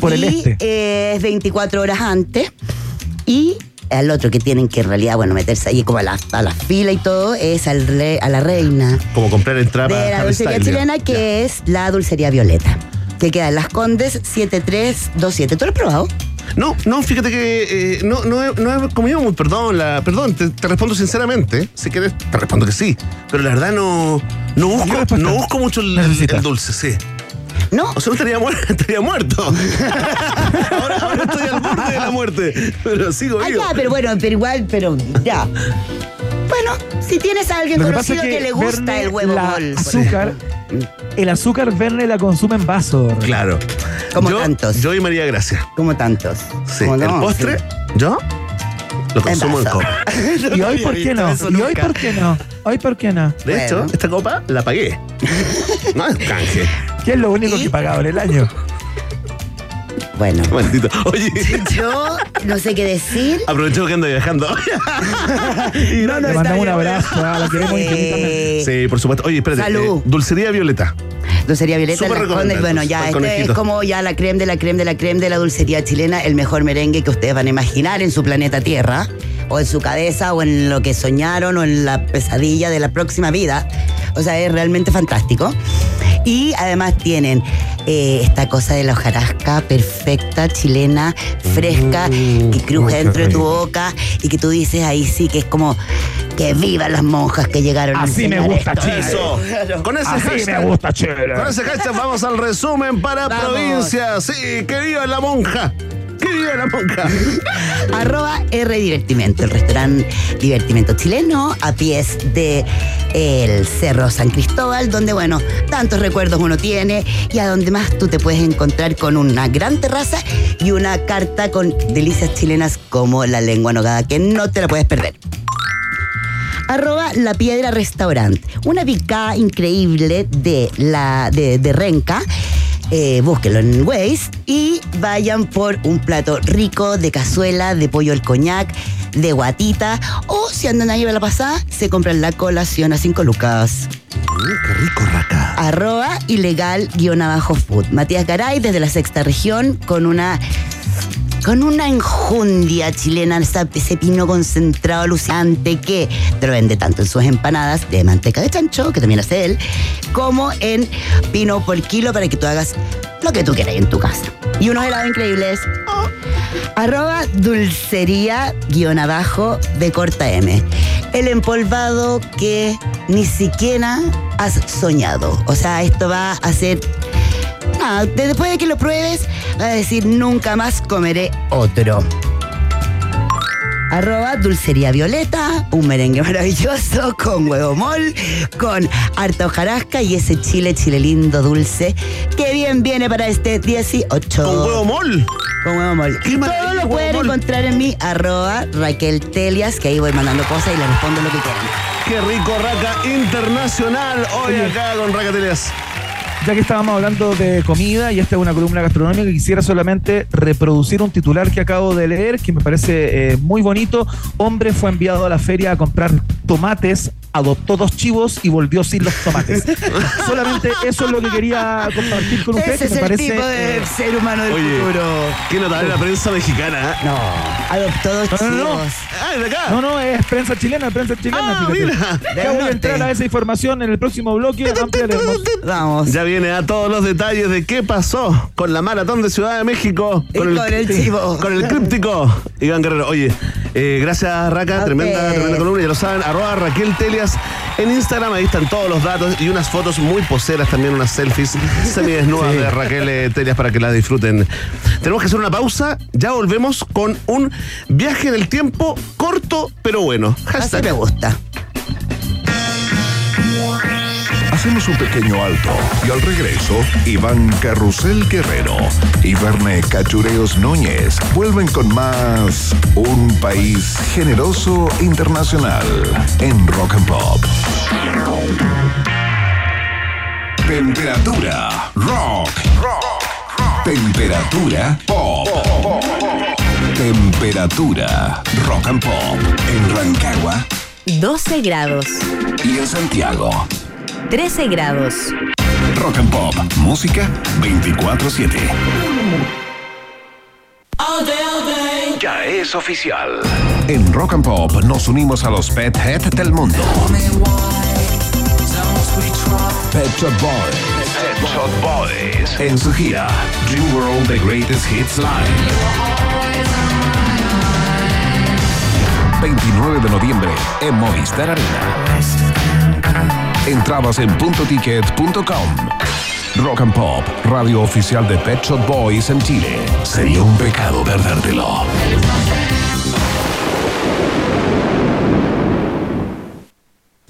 Por el y este. eh, es 24 horas antes. Y al otro que tienen que en realidad, bueno, meterse ahí como a la, a la fila y todo, es al re- a la reina Como comprar entrada de la dulcería chilena, que es la dulcería Violeta. Que queda en Las Condes 7327. ¿Tú lo has probado? No, no, fíjate que eh, no, no, he, no he comido muy, perdón, la, perdón, te, te respondo sinceramente. Si quieres, te respondo que sí. Pero la verdad no, no, busco, no busco mucho el, el- necesitas? el dulce, sí. No. O sea, no estaría, muer- estaría muerto. ahora, ahora estoy al borde de la muerte. Pero sigo Ah, vivo. ya, pero bueno, pero igual, pero ya. Bueno, si tienes a alguien conocido es que, que le gusta Verne, el huevo la bol. azúcar, el azúcar Verne la consume en vaso. Claro. Como yo, tantos. Yo y María Gracia. Como tantos. Sí. Como el no, postre, sí. yo lo consumo en copa. ¿Y hoy por qué no? ¿Y hoy por qué no? ¿Hoy por qué no? De hecho, esta copa la pagué. No es canje. ¿Qué es lo único ¿Y? que he pagado en el año? Bueno, Maldito. Oye, yo no sé qué decir. aprovecho que ando viajando. Y No, no, Le mandamos un abrazo, ah, la queremos infinitamente. Eh, Sí, por supuesto. Oye, espérate. Salud. eh, dulcería Violeta. Dulcería Violeta Súper Bueno, ya, este es como ya la creme de la creme de la creme de la dulcería chilena, el mejor merengue que ustedes van a imaginar en su planeta Tierra. o en su cabeza, o en lo que soñaron, o en la pesadilla de la próxima vida. O sea, es realmente fantástico. Y además tienen eh, esta cosa de la hojarasca perfecta, chilena, fresca, que cruje dentro de tu boca y que tú dices ahí sí que es como que vivan las monjas que llegaron a Así me enseñar gusta. Eso. Con ese Así hashtag. me gusta Chile. Con ese hashtag vamos al resumen para Vamos. provincia. Sí, que viva la monja. Viva la monja. Arroba R Divertimento, el restaurante Divertimento chileno a pies de el Cerro San Cristóbal, donde, bueno, tantos recuerdos uno tiene y a donde más tú te puedes encontrar con una gran terraza y una carta con delicias chilenas como la lengua nogada, que no te la puedes perder. Arroba La Piedra Restaurant, una picada increíble de, la, de Renca. Eh, búsquenlo en Waze y vayan por un plato rico de cazuela, de pollo al coñac, de guatita. O si andan ahí a la pasada, se compran la colación a 5 lucas. qué rico, raca. Arroba ilegal guion abajo food. Matías Garay desde la sexta región con una con una enjundia chilena, ese pino concentrado alucinante que te lo vende tanto en sus empanadas de manteca de chancho, que también hace él, como en pino por kilo para que tú hagas lo que tú quieras en tu casa. Y unos helados increíbles. Arroba dulcería guion abajo de corta M. El empolvado que ni siquiera has soñado. O sea, esto va a ser De- después de que lo pruebes, vas a decir nunca más comeré otro. Arroba Dulcería Violeta, un merengue maravilloso con huevo mol, con harta hojarasca y ese chile, chile lindo, dulce, que bien viene para este 18. Con huevo mol. Con huevo mol. Todo lo pueden encontrar en mi arroba Raquel Telias, que ahí voy mandando cosas y le respondo lo que quieran. Qué rico, raca internacional. Hoy acá con Raca Teleas. Ya que estábamos hablando de comida y esta es una columna gastronómica, quisiera solamente reproducir un titular que acabo de leer que me parece eh, muy bonito. Hombre fue enviado a la feria a comprar tomates, adoptó dos chivos y volvió sin los tomates. solamente eso es lo que quería compartir con ustedes. Ese que es me el parece, tipo de eh, ser humano del Oye, futuro. qué notable la prensa mexicana. ¿eh? No, adoptó dos No, no, no. chivos. Ah, de acá. No, no, es prensa chilena, prensa chilena. Ah, mira. Ya voy a entrar a esa información en el próximo bloque. ampliaremos. Vamos. Ya viene a todos los detalles de qué pasó con la maratón de Ciudad de México. Y con el chivo. Con el críptico. Iván Guerrero. Oye, eh, gracias Raca, Ok. tremenda, tremenda columna. Ya lo saben, arroba Raquel Telias en Instagram. Ahí están todos los datos y unas fotos muy poseras también, unas selfies semidesnudas de Raquel eh, Telias para que las disfruten. Tenemos que hacer una pausa. Ya volvemos con un viaje en el tiempo corto pero bueno. Así Hashtag. me gusta. Hacemos un pequeño alto y al regreso, Iván Carrusel Guerrero y Verne Cachureos Núñez vuelven con más Un País Generoso Internacional en Rock and Pop. Temperatura rock. Temperatura pop. Temperatura rock and pop en Rancagua 12 grados, y en Santiago. 13 grados. Rock and Pop, música 24/7. Ya es oficial. En Rock and Pop nos unimos a los Pet Head del mundo. Pet Shop Boys. Pet Shop Boys. En su gira Dream World The Greatest Hits Live. 29 de noviembre en Movistar Arena. Entradas en puntoticket.com. Rock and Pop, radio oficial de Pet Shop Boys en Chile. Sería un pecado perdértelo.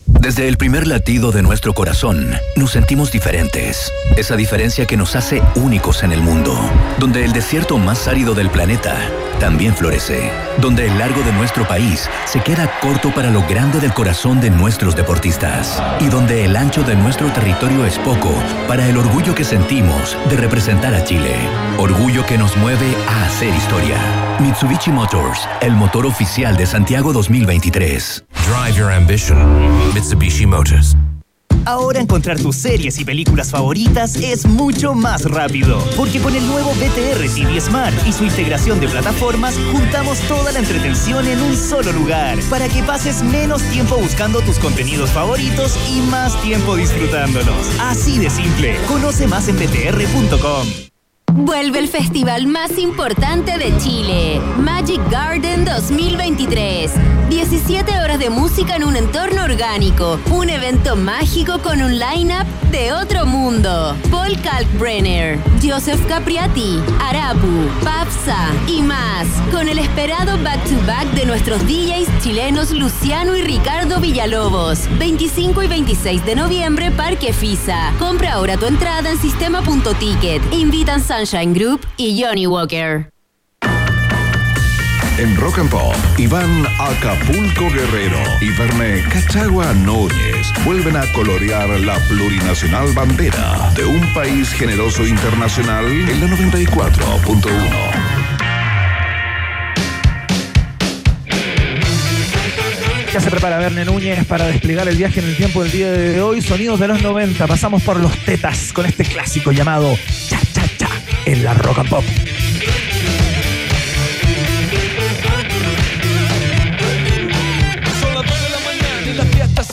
Desde el primer latido de nuestro corazón, nos sentimos diferentes. Esa diferencia que nos hace únicos en el mundo. Donde el desierto más árido del planeta también florece. Donde el largo de nuestro país se queda corto para lo grande del corazón de nuestros deportistas. Y donde el ancho de nuestro territorio es poco para el orgullo que sentimos de representar a Chile. Orgullo que nos mueve a hacer historia. Mitsubishi Motors, el motor oficial de Santiago 2023. Drive your ambition. Mitsubishi Motors. Ahora encontrar tus series y películas favoritas es mucho más rápido. Porque con el nuevo BTR TV Smart y su integración de plataformas, juntamos toda la entretención en un solo lugar. Para que pases menos tiempo buscando tus contenidos favoritos y más tiempo disfrutándolos. Así de simple. Conoce más en btr.com. Vuelve el festival más importante de Chile, Magic Garden 2023. 17 horas de música en un entorno orgánico, un evento mágico con un line-up de otro mundo. Paul Kalkbrenner, Joseph Capriati, Arapu, Papsa y más, con el esperado back-to-back de nuestros DJs chilenos Luciano y Ricardo Villalobos. 25 y 26 de noviembre, Parque Fisa. Compra ahora tu entrada en sistema.ticket. Invitan Sunshine Group y Johnny Walker. En Rock and Pop, Iván Acapulco Guerrero y Verne Cachagua Núñez vuelven a colorear la plurinacional bandera de un país generoso internacional en la 94.1. Ya se prepara Verne Núñez para desplegar el viaje en el tiempo del día de hoy. Sonidos de los 90. Pasamos por los tetas con este clásico llamado Cha Cha Cha en la Rock and Pop.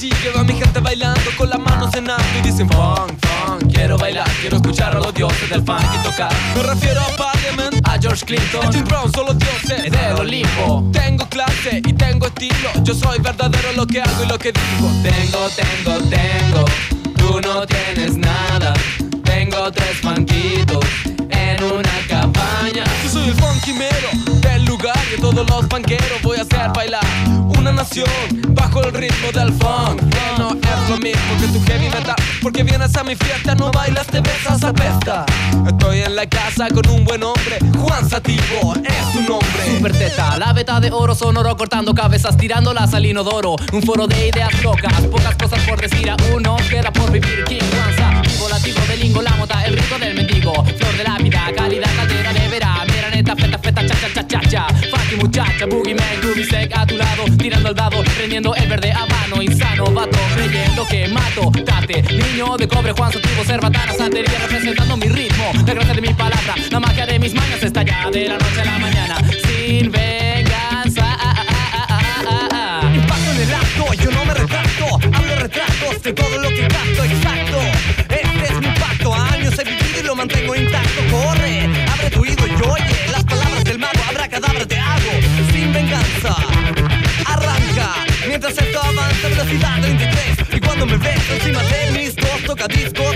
Sigue. Va mi gente bailando con las manos en alto y dicen funk, funk. Quiero bailar, quiero escuchar a los dioses del funk y tocar. Me refiero a Parliament, a George Clinton, a Jim Brown, son los dioses del Olimpo. Tengo clase y tengo estilo. Yo soy verdadero en lo que hago y lo que digo. Tengo, tengo, tengo. Tú no tienes nada. Tengo tres banquitos en una cabaña. Yo soy el funky mero del lugar y todos los banqueros voy a hacer bailar una nación bajo el ritmo del funk. No es lo mismo que tu heavy metal, porque vienes a mi fiesta, no bailas, te besas, apesta. Estoy en la casa con un buen hombre, Juan Sativo es su nombre. Super teta, la beta de oro sonoro cortando cabezas, tirándolas al inodoro. Un foro de ideas locas, pocas cosas por decir a uno, queda por vivir. King Juan volativo de lingo, la mota, el rito del mendigo. Flor de la vida, calidad, caldera de vera. Mira neta, feta, feta, cha, cha, cha, cha, cha. Funky muchacha, boogie man, groovy sec a tu lado. Tirando el dado, prendiendo el verde a mano. Insano, vato, creyendo que mato. Date, niño de cobre, Juan Sotivo, cerbatana, santería, representando mi ritmo. La de mi palabra, la magia de mis mañas está ya de la noche a la mañana. Sin venganza. 190 velocidad 23 e quando mi Y cuando a ves mi de mis dos tocadiscos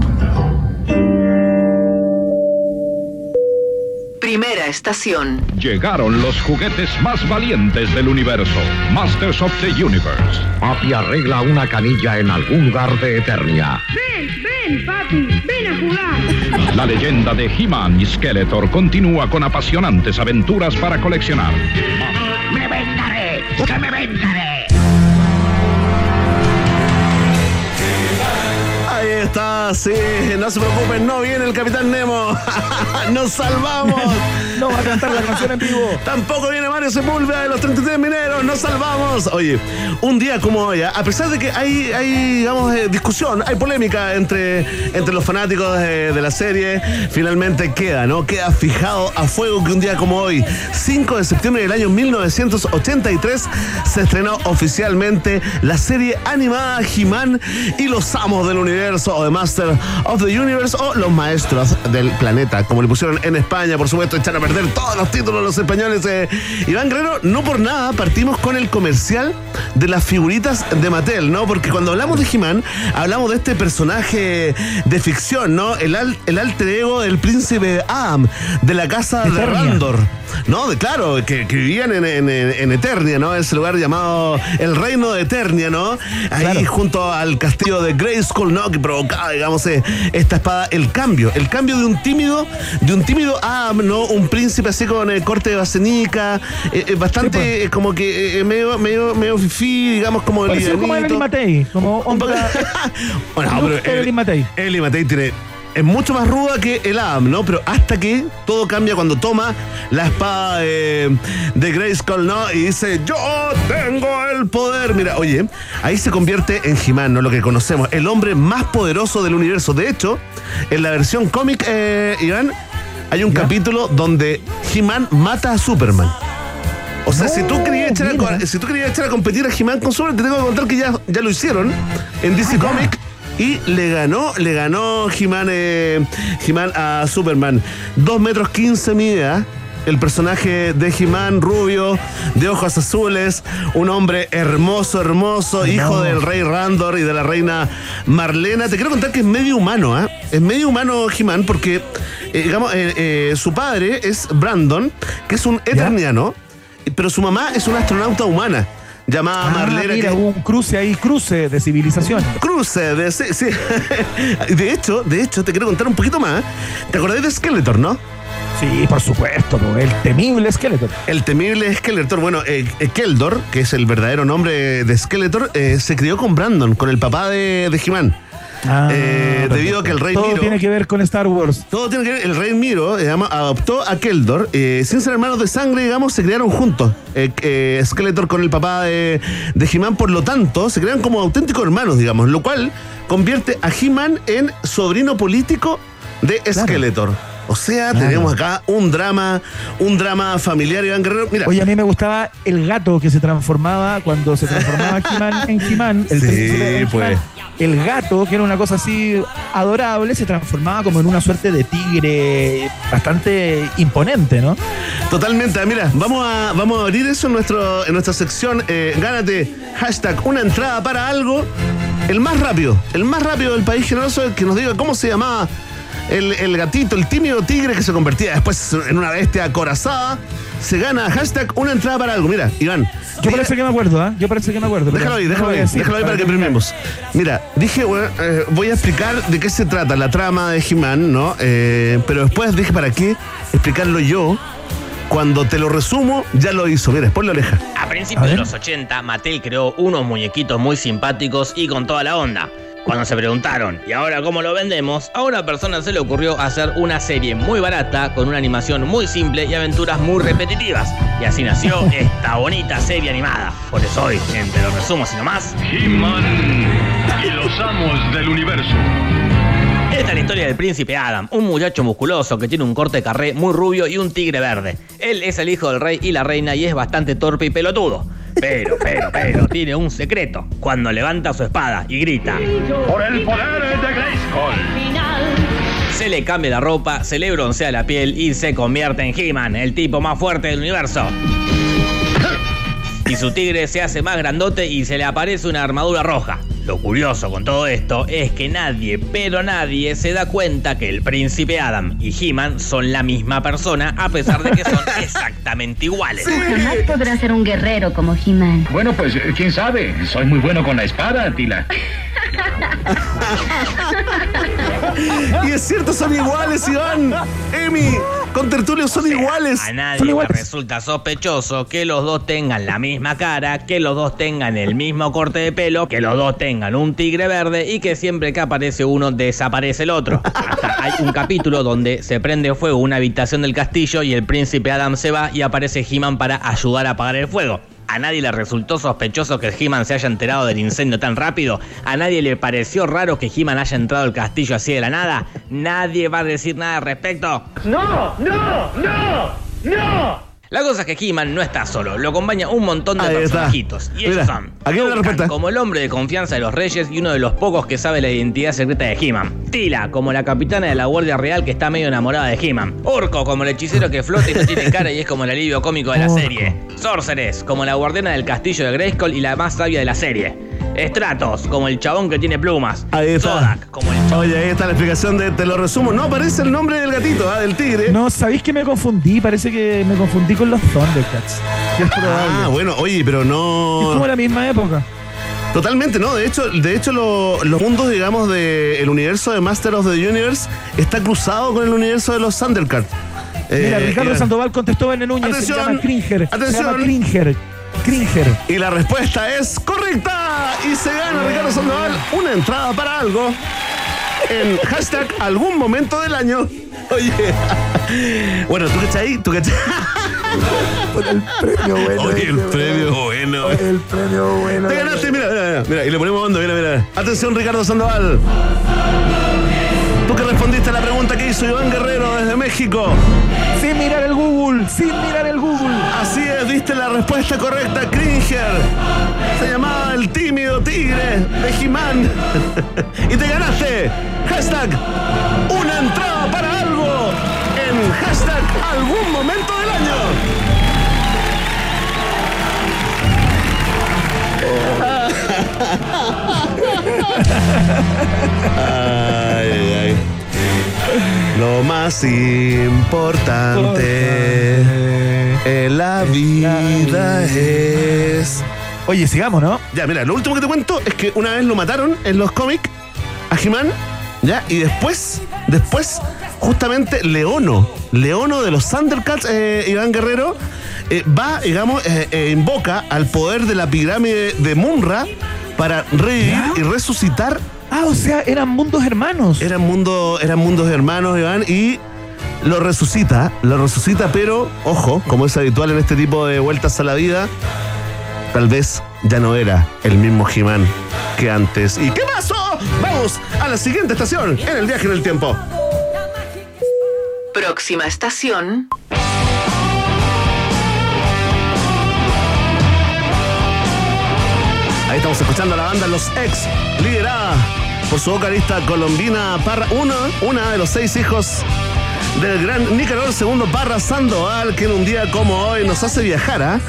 Estación. Llegaron los juguetes más valientes del universo, Masters of the Universe. Papi arregla una canilla en algún lugar de Eternia. Ven, ven, papi, ven a jugar. La leyenda de He-Man y Skeletor continúa con apasionantes aventuras para coleccionar. ¡Me vengaré! ¡Que me vengaré! Ahí está, sí, no se preocupen, no viene el Capitán Nemo. Nos salvamos. No va a cantar la canción en vivo. Tampoco viene Mario Sepúlveda de los 33 mineros, nos salvamos. Oye, un día como hoy, a pesar de que hay, hay digamos, eh, discusión, hay polémica entre, entre los fanáticos de, la serie, finalmente queda, ¿no? Queda fijado a fuego que un día como hoy, 5 de septiembre del año 1983, se estrenó oficialmente la serie animada He-Man y los amos del universo, o The Master of the Universe, o los maestros del planeta, como le pusieron en España, por supuesto, echan a perder todos los títulos los españoles. eh. Iván Guerrero, no por nada partimos con el comercial de las figuritas de Mattel, ¿no? Porque cuando hablamos de He-Man, hablamos de este personaje de ficción, ¿no? El, al- el alter ego del príncipe Adam, de la casa de Eternia. Randor. No, de, claro, que, que vivían en, en- en Eternia, ¿no? Ese lugar llamado el Reino de Eternia, ¿no? Ahí junto al castillo de Grayskull, ¿no? Que provocaba, digamos, eh, esta espada, el cambio, el cambio de un tímido, de un tímido Adam, ¿no? Un príncipe así con el corte de basenica, eh, eh, bastante eh, como que eh, medio, medio, medio fifí, digamos, como Pareció como livianito. Evelyn Matei, como hombre. Bueno, pero Evelyn Matei. Evelyn Matei tiene. Es mucho más ruda que el Adam, ¿no? Pero hasta que todo cambia cuando toma la espada de, de Grayskull, ¿no? Y dice, yo tengo el poder. Mira, oye, ahí se convierte en He-Man, ¿no? Lo que conocemos, el hombre más poderoso del universo. De hecho, en la versión cómic, eh, Iván, hay un capítulo donde He-Man mata a Superman. O sea, si tú querías echar, a, co- si tú querías echar a competir a He-Man con Superman, te tengo que contar que ya, ya lo hicieron en DC Comics. Y le ganó, le ganó He-Man, eh, a Superman. 2 metros 15 mide, ¿ah? El personaje de He-Man rubio, de ojos azules, un hombre hermoso, hermoso, hijo del rey Randor y de la reina Marlena. Te quiero contar que es medio humano, ¿ah? Es medio humano He-Man porque, eh, digamos, eh, eh, su padre es Brandon, que es un eterniano, pero su mamá es una astronauta humana llamada Ah, Marlena. mira, que- hubo un cruce ahí, cruce de civilización. Cruce, de, sí, sí. de hecho, de hecho, te quiero contar un poquito más. ¿Te acordás de Skeletor, no? Sí, por supuesto, el temible Skeletor. El temible Skeletor, bueno, eh, eh, Keldor, que es el verdadero nombre de Skeletor, eh, se crió con Brandon, con el papá de, de He-Man. Ah, Eh, debido a que el rey Todo Miro. tiene que ver con Star Wars. Todo tiene que ver, el rey Miro eh, adoptó a Keldor, eh, sin ser hermanos de sangre, digamos, se criaron juntos. Eh, eh, Skeletor con el papá de, de He-Man, por lo tanto, se crean como auténticos hermanos, digamos, lo cual convierte a He-Man en sobrino político de Skeletor. O sea, Claro. tenemos acá un drama, un drama familiar, Iván Guerrero. Mira, Oye, a mí me gustaba el gato que se transformaba cuando se transformaba He-Man en He-Man. el Sí, pues. El gato, que era una cosa así adorable, se transformaba como en una suerte de tigre bastante imponente, ¿no? Totalmente, ah, mira, vamos a, vamos a abrir eso en, nuestro, en nuestra sección. eh, gánate, hashtag, una entrada para algo. El más rápido, el más rápido del país generoso, que nos diga cómo se llamaba el, el gatito, el tímido tigre que se convertía después en una bestia acorazada. Se gana, hashtag, una entrada para algo. Mira, Iván. Yo parece que me acuerdo, ¿ah? Yo parece que me acuerdo. Déjalo ahí, déjalo ahí, decir, déjalo ahí para que primemos. Mira, dije, bueno, eh, voy a explicar de qué se trata la trama de He-Man, ¿no? Eh, pero después dije, ¿para qué explicarlo yo? Cuando te lo resumo, ya lo hizo. Mira, ponle oreja. A principios de los 80, Mattel creó unos muñequitos muy simpáticos y con toda la onda. Cuando se preguntaron, ¿y ahora cómo lo vendemos? A una persona se le ocurrió hacer una serie muy barata, con una animación muy simple y aventuras muy repetitivas. Y así nació esta bonita serie animada. Por eso hoy, entre los resumos y no más, He-Man y los amos del universo. Esta es la historia del príncipe Adam, un muchacho musculoso que tiene un corte carré muy rubio y un tigre verde. Él es el hijo del rey y la reina y es bastante torpe y pelotudo. Pero, pero, pero, tiene un secreto. Cuando levanta su espada y grita, Por el poder de Grayskull. se le cambia la ropa, se le broncea la piel y se convierte en He-Man, el tipo más fuerte del universo. Y su tigre se hace más grandote y se le aparece una armadura roja. Lo curioso con todo esto es que nadie, pero nadie, se da cuenta que el príncipe Adam y He-Man son la misma persona a pesar de que son exactamente iguales. Jamás podrá ser un guerrero como He-Man. Bueno, pues quién sabe. Soy muy bueno con la espada, Tila. Y es cierto, son iguales, Iván. Emi, con Tertulio son iguales. A nadie le resulta sospechoso que los dos tengan la misma cara, que los dos tengan el mismo corte de pelo, que los dos tengan un tigre verde y que siempre que aparece uno desaparece el otro. Hasta hay un capítulo donde se prende fuego una habitación del castillo y el príncipe Adam se va y aparece He-Man para ayudar a apagar el fuego. A nadie le resultó sospechoso que He-Man se haya enterado del incendio tan rápido. A nadie le pareció raro que He-Man haya entrado al castillo así de la nada. Nadie va a decir nada al respecto. No, no, no, no. La cosa es que He-Man no está solo, lo acompaña un montón de Ahí está. personajitos. Y ellos Mira, son aquí Duncan, como el hombre de confianza de los reyes y uno de los pocos que sabe la identidad secreta de He-Man. Tila, como la capitana de la Guardia Real que está medio enamorada de He-Man. Orco, como el hechicero que flota y no tiene cara y es como el alivio cómico de la serie. Sorceress, como la guardiana del castillo de Grayskull y la más sabia de la serie. Stratos, como el chabón que tiene plumas. Ahí está. Zodak, como el Oye, ahí está la explicación de, te lo resumo. No aparece el nombre del gatito, ah, del tigre. No, ¿sabéis que me confundí? Parece que me confundí con los Thundercats. Que es probable. Ah, bueno, oye, pero Es no. como la misma época. Totalmente, ¿no? De hecho, de hecho lo- los mundos, digamos, del universo de Master of the Universe está cruzado con el universo de los Thundercats. Mira, Eh, Ricardo. Sandoval contestó en el Núñez. Atención, se llama Cringer. Se atención. llama Cringer. Cringer. Y la respuesta es correcta. Y se gana Ricardo Sandoval una entrada para algo en hashtag algún momento del año. Oye. Bueno, ¿tú cachai? ¿Tú cachai? el premio bueno. Oye, el premio bueno. El premio bueno. Te ganaste, mira, mira, mira, mira, y le ponemos onda, mira, mira. Atención, Ricardo Sandoval. Tú que respondiste a la pregunta que hizo Iván Guerrero desde México. Sin mirar el Google, sin mirar el Google. Así es, diste la respuesta correcta, Cringer. Se llamaba el tímido tigre de He-Man. y te ganaste. Hashtag una entrada para algo en hashtag algún momento del año. Ay, ay. Lo más importante en la vida es. Oye, sigamos, ¿no? Ya, mira, lo último que te cuento es que una vez lo mataron en los cómics a He-Man, ¿ya? Y después, después, justamente Leono, Leono de los Thundercats, eh, Iván Guerrero, eh, va, digamos, eh, eh, invoca al poder de la pirámide de Munra para revivir y resucitar. Ah, o sea, eran mundos hermanos. Eran, mundo, eran mundos hermanos, Iván, y lo resucita, lo resucita, pero, ojo, como es habitual en este tipo de vueltas a la vida, tal vez ya no era el mismo He-Man que antes. ¿Y qué pasó? Vamos a la siguiente estación en el viaje en el tiempo. Próxima estación. Ahí estamos escuchando a la banda Los Ex, liderada por su vocalista colombina Parra, una, una de los seis hijos del gran Nicanor II Parra Sandoval, que en un día como hoy nos hace viajar ¿ah?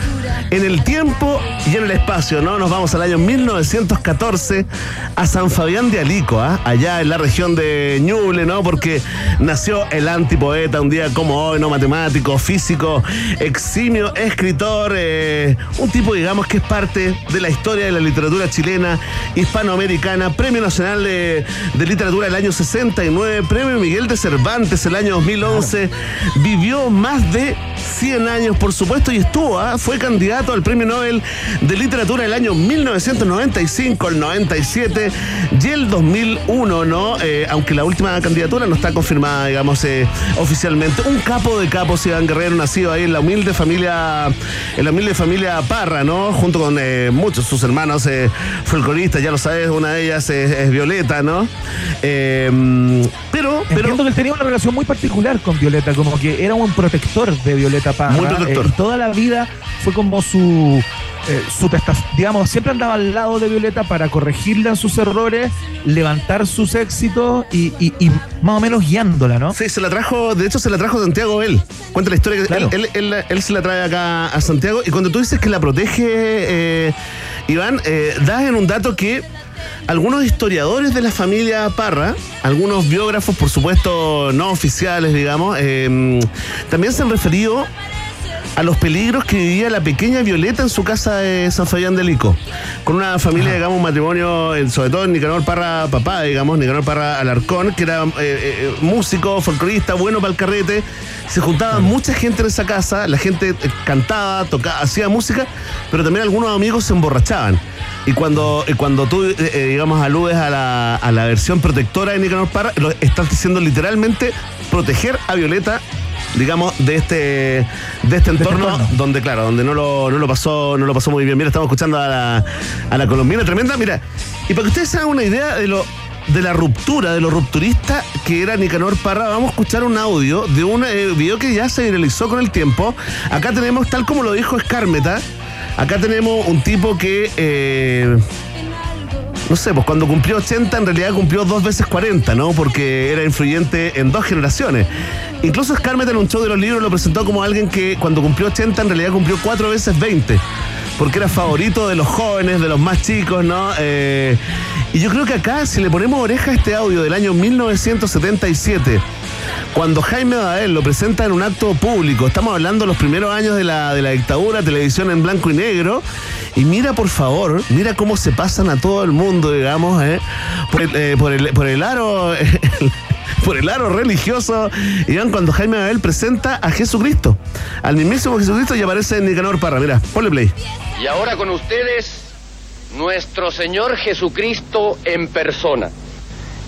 en el tiempo y en el espacio, ¿no? Nos vamos al año 1914 a San Fabián de Alico, ¿ah? allá en la región de Ñuble, ¿no? Porque nació el antipoeta un día como hoy, ¿no? Matemático, físico, eximio, escritor, eh, un tipo, digamos, que es parte de la historia de la literatura chilena, hispanoamericana, Premio Nacional de, de Literatura del año 69, Premio Miguel de Cervantes el año 2011, vivió más de 100 años, por supuesto, y estuvo, ¿ah? fue candidato al Premio Nobel de Literatura del año 1995, el 97 y el 2001, ¿no? Eh, aunque la última candidatura no está confirmada, digamos, eh, oficialmente. Un capo de capos, Iván Guerrero, nacido ahí en la humilde familia, en la humilde familia Parra, ¿no? Junto con eh, muchos sus hermanos eh, folcloristas, ya lo sabes, una de ellas es, es Violeta, ¿no? Eh, pero, pero Entiendo que él tenía una relación muy particular con Violeta, como que era un protector de Violeta Parra. Muy protector. toda la vida fue como su, eh, su digamos, siempre andaba al lado de Violeta para corregirla en sus errores, levantar sus éxitos y, y- y más o menos guiándola, ¿no? Sí, se la trajo, de hecho se la trajo a Santiago él. Cuenta la historia que Claro. él, él- él- él se la trae acá a Santiago y cuando tú dices que la protege, eh, Iván, eh, das en un dato que algunos historiadores de la familia Parra, algunos biógrafos, por supuesto, no oficiales, digamos, eh, también se han referido a los peligros que vivía la pequeña Violeta en su casa de San Fabián del Ico. Con una familia, digamos, un matrimonio, sobre todo Nicanor Parra papá, digamos, Nicanor Parra Alarcón, que era eh, eh, músico, folclorista, bueno para el carrete. Se juntaba mucha gente en esa casa, la gente eh, cantaba, tocaba, hacía música, pero también algunos amigos se emborrachaban. Y cuando, y cuando tú, eh, digamos, aludes a la, a la versión protectora de Nicanor Parra, lo estás diciendo literalmente proteger a Violeta digamos, de este, de este entorno, donde, claro, donde no lo, no lo pasó, no lo pasó muy bien. Mira, estamos escuchando a la, a la colombiana tremenda. Mira, y para que ustedes se hagan una idea de lo de la ruptura, de lo rupturista que era Nicanor Parra, vamos a escuchar un audio de un eh, video que ya se viralizó con el tiempo. Acá tenemos, tal como lo dijo Escármeta, acá tenemos un tipo que eh, no sé, pues cuando cumplió 80 en realidad cumplió dos veces 40, ¿no? Porque era influyente en dos generaciones. Incluso Scarlett en un show de los libros lo presentó como alguien que cuando cumplió 80 en realidad cumplió cuatro veces 20. Porque era favorito de los jóvenes, de los más chicos, ¿no? Eh, y yo creo que acá, si le ponemos oreja a este audio del año 1977, cuando Jaime Bael lo presenta en un acto público, estamos hablando de los primeros años de la, de la dictadura, televisión en blanco y negro, y mira por favor, mira cómo se pasan a todo el mundo, digamos, ¿eh? por, el, eh, por, el, por el aro... por el aro religioso, y vean cuando Jaime Abel presenta a Jesucristo, al mismísimo Jesucristo y aparece Nicanor Parra. Mira, ponle play. Y ahora con ustedes, nuestro Señor Jesucristo en persona,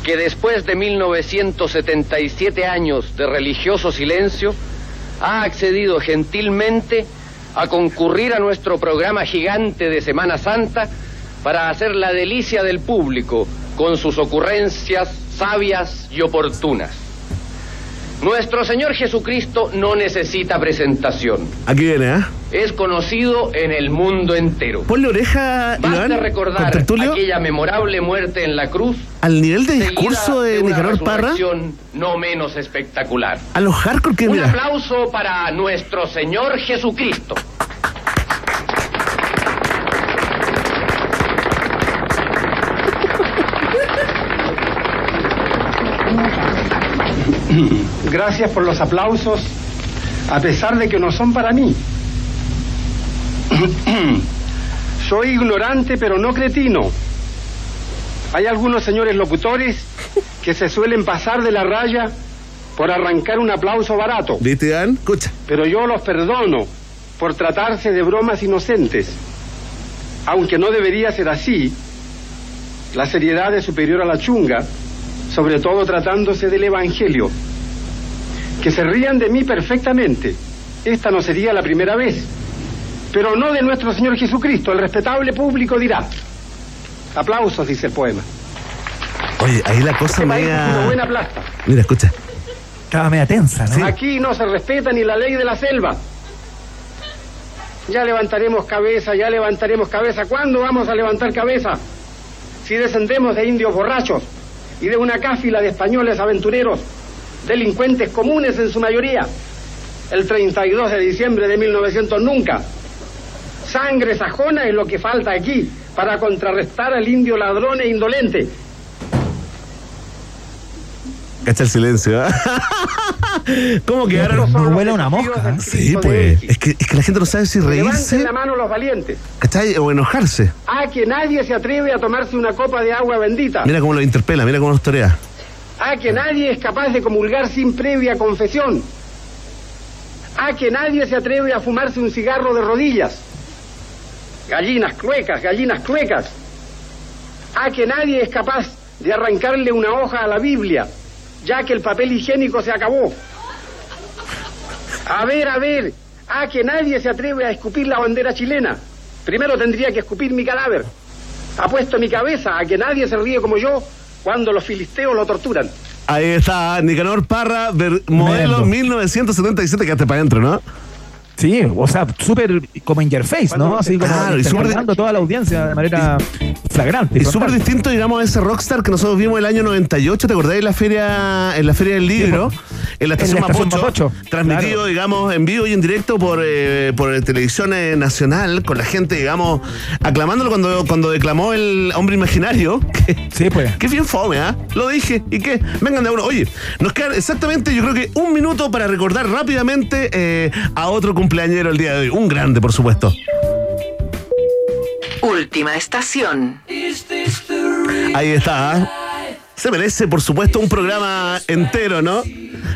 que después de 1977 años de religioso silencio, ha accedido gentilmente a concurrir a nuestro programa gigante de Semana Santa para hacer la delicia del público con sus ocurrencias sabias y oportunas. Nuestro Señor Jesucristo no necesita presentación. Aquí viene, ¿eh? Es conocido en el mundo entero. Ponle oreja, Basta Iván, recordar aquella memorable muerte en la cruz. al nivel de discurso de una Nicanor Parra, no menos espectacular. a los hardcore que Un mira. aplauso para nuestro Señor Jesucristo. Gracias por los aplausos, a pesar de que no son para mí. Soy ignorante, pero no cretino. Hay algunos señores locutores que se suelen pasar de la raya por arrancar un aplauso barato. ¿Viste? Escucha. Pero yo los perdono por tratarse de bromas inocentes. Aunque no debería ser así, la seriedad es superior a la chunga, sobre todo tratándose del Evangelio. Que se rían de mí perfectamente. Esta no sería la primera vez. Pero no de nuestro Señor Jesucristo. El respetable público dirá. Aplausos, dice el poema. Oye, ahí la cosa Este es una media. buena plasta. Mira, escucha. Estaba media tensa, ¿no? Aquí no se respeta ni la ley de la selva. Ya levantaremos cabeza, ya levantaremos cabeza. ¿Cuándo vamos a levantar cabeza? Si descendemos de indios borrachos y de una cáfila de españoles aventureros, delincuentes comunes en su mayoría. El 32 de diciembre de 1900 nunca. Sangre sajona es lo que falta aquí para contrarrestar al indio ladrón e indolente. Cacha el silencio, ¿eh? ¿Cómo quedaron? No huele a una mosca. Sí, pues. Es que, es que la gente no sabe si Levanten reírse, la mano los valientes. ¿cachai? O enojarse. A que nadie se atreve a tomarse una copa de agua bendita. Mira cómo lo interpela, mira cómo lo torea. A que nadie es capaz de comulgar sin previa confesión. A que nadie se atreve a fumarse un cigarro de rodillas. Gallinas cluecas, gallinas cluecas. A que nadie es capaz de arrancarle una hoja a la Biblia, ya que el papel higiénico se acabó. A ver, a ver, a que nadie se atreve a escupir la bandera chilena. Primero tendría que escupir mi cadáver. Apuesto mi cabeza a que nadie se ríe como yo cuando los filisteos lo torturan. Ahí está, Nicanor Parra, ver- modelo Tremendo. 1977, quedaste para adentro, ¿no? Sí, o sea, súper como in your face, ¿no? Así como Claro, y toda la audiencia de manera flagrante. Y súper distinto, digamos, a ese rockstar que nosotros vimos el año 98, ¿te acordás? En la feria, en la feria del libro, en la estación, En la estación Mapocho, Mapocho, transmitido, claro. digamos, en vivo y en directo por, eh, por televisión eh, nacional, con la gente, digamos, aclamándolo cuando, cuando declamó el hombre imaginario. Sí, pues. Qué bien fome, ¿ah? Lo dije. ¿Y qué? Vengan de a uno. Oye, nos queda exactamente, yo creo que un minuto para recordar rápidamente eh, a otro cumpleañero el día de hoy. Un grande, por supuesto. Última estación. Ahí está. ¿ah? Se merece, por supuesto, un programa entero, ¿no?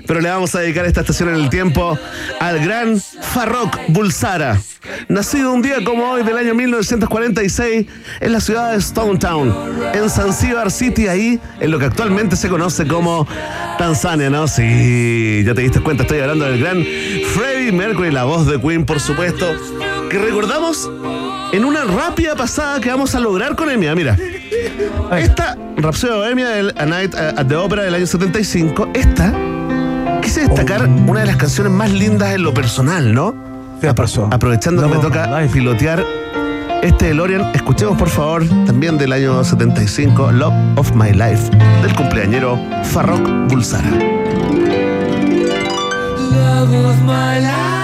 Pero le vamos a dedicar esta estación en el tiempo al gran Farrokh Bulsara. Nacido un día como hoy del año 1946 en la ciudad de Stone Town, en Zanzibar City, ahí en lo que actualmente se conoce como Tanzania, ¿no? Sí, ya te diste cuenta, estoy hablando del gran Freddie Mercury, la voz de Queen, por supuesto, que recordamos en una rápida pasada que vamos a lograr con Emia. Mira, esta Rhapsody Bohemia del A Night at the Opera del año 75, esta quise destacar una de las canciones más lindas en lo personal, ¿no? Apro- Aprovechando que me toca pilotear este DeLorean, escuchemos por favor también del año 75, Love of My Life, del cumpleañero Farrokh Bulsara. Love of my life,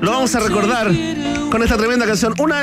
lo vamos a recordar con esta tremenda canción, una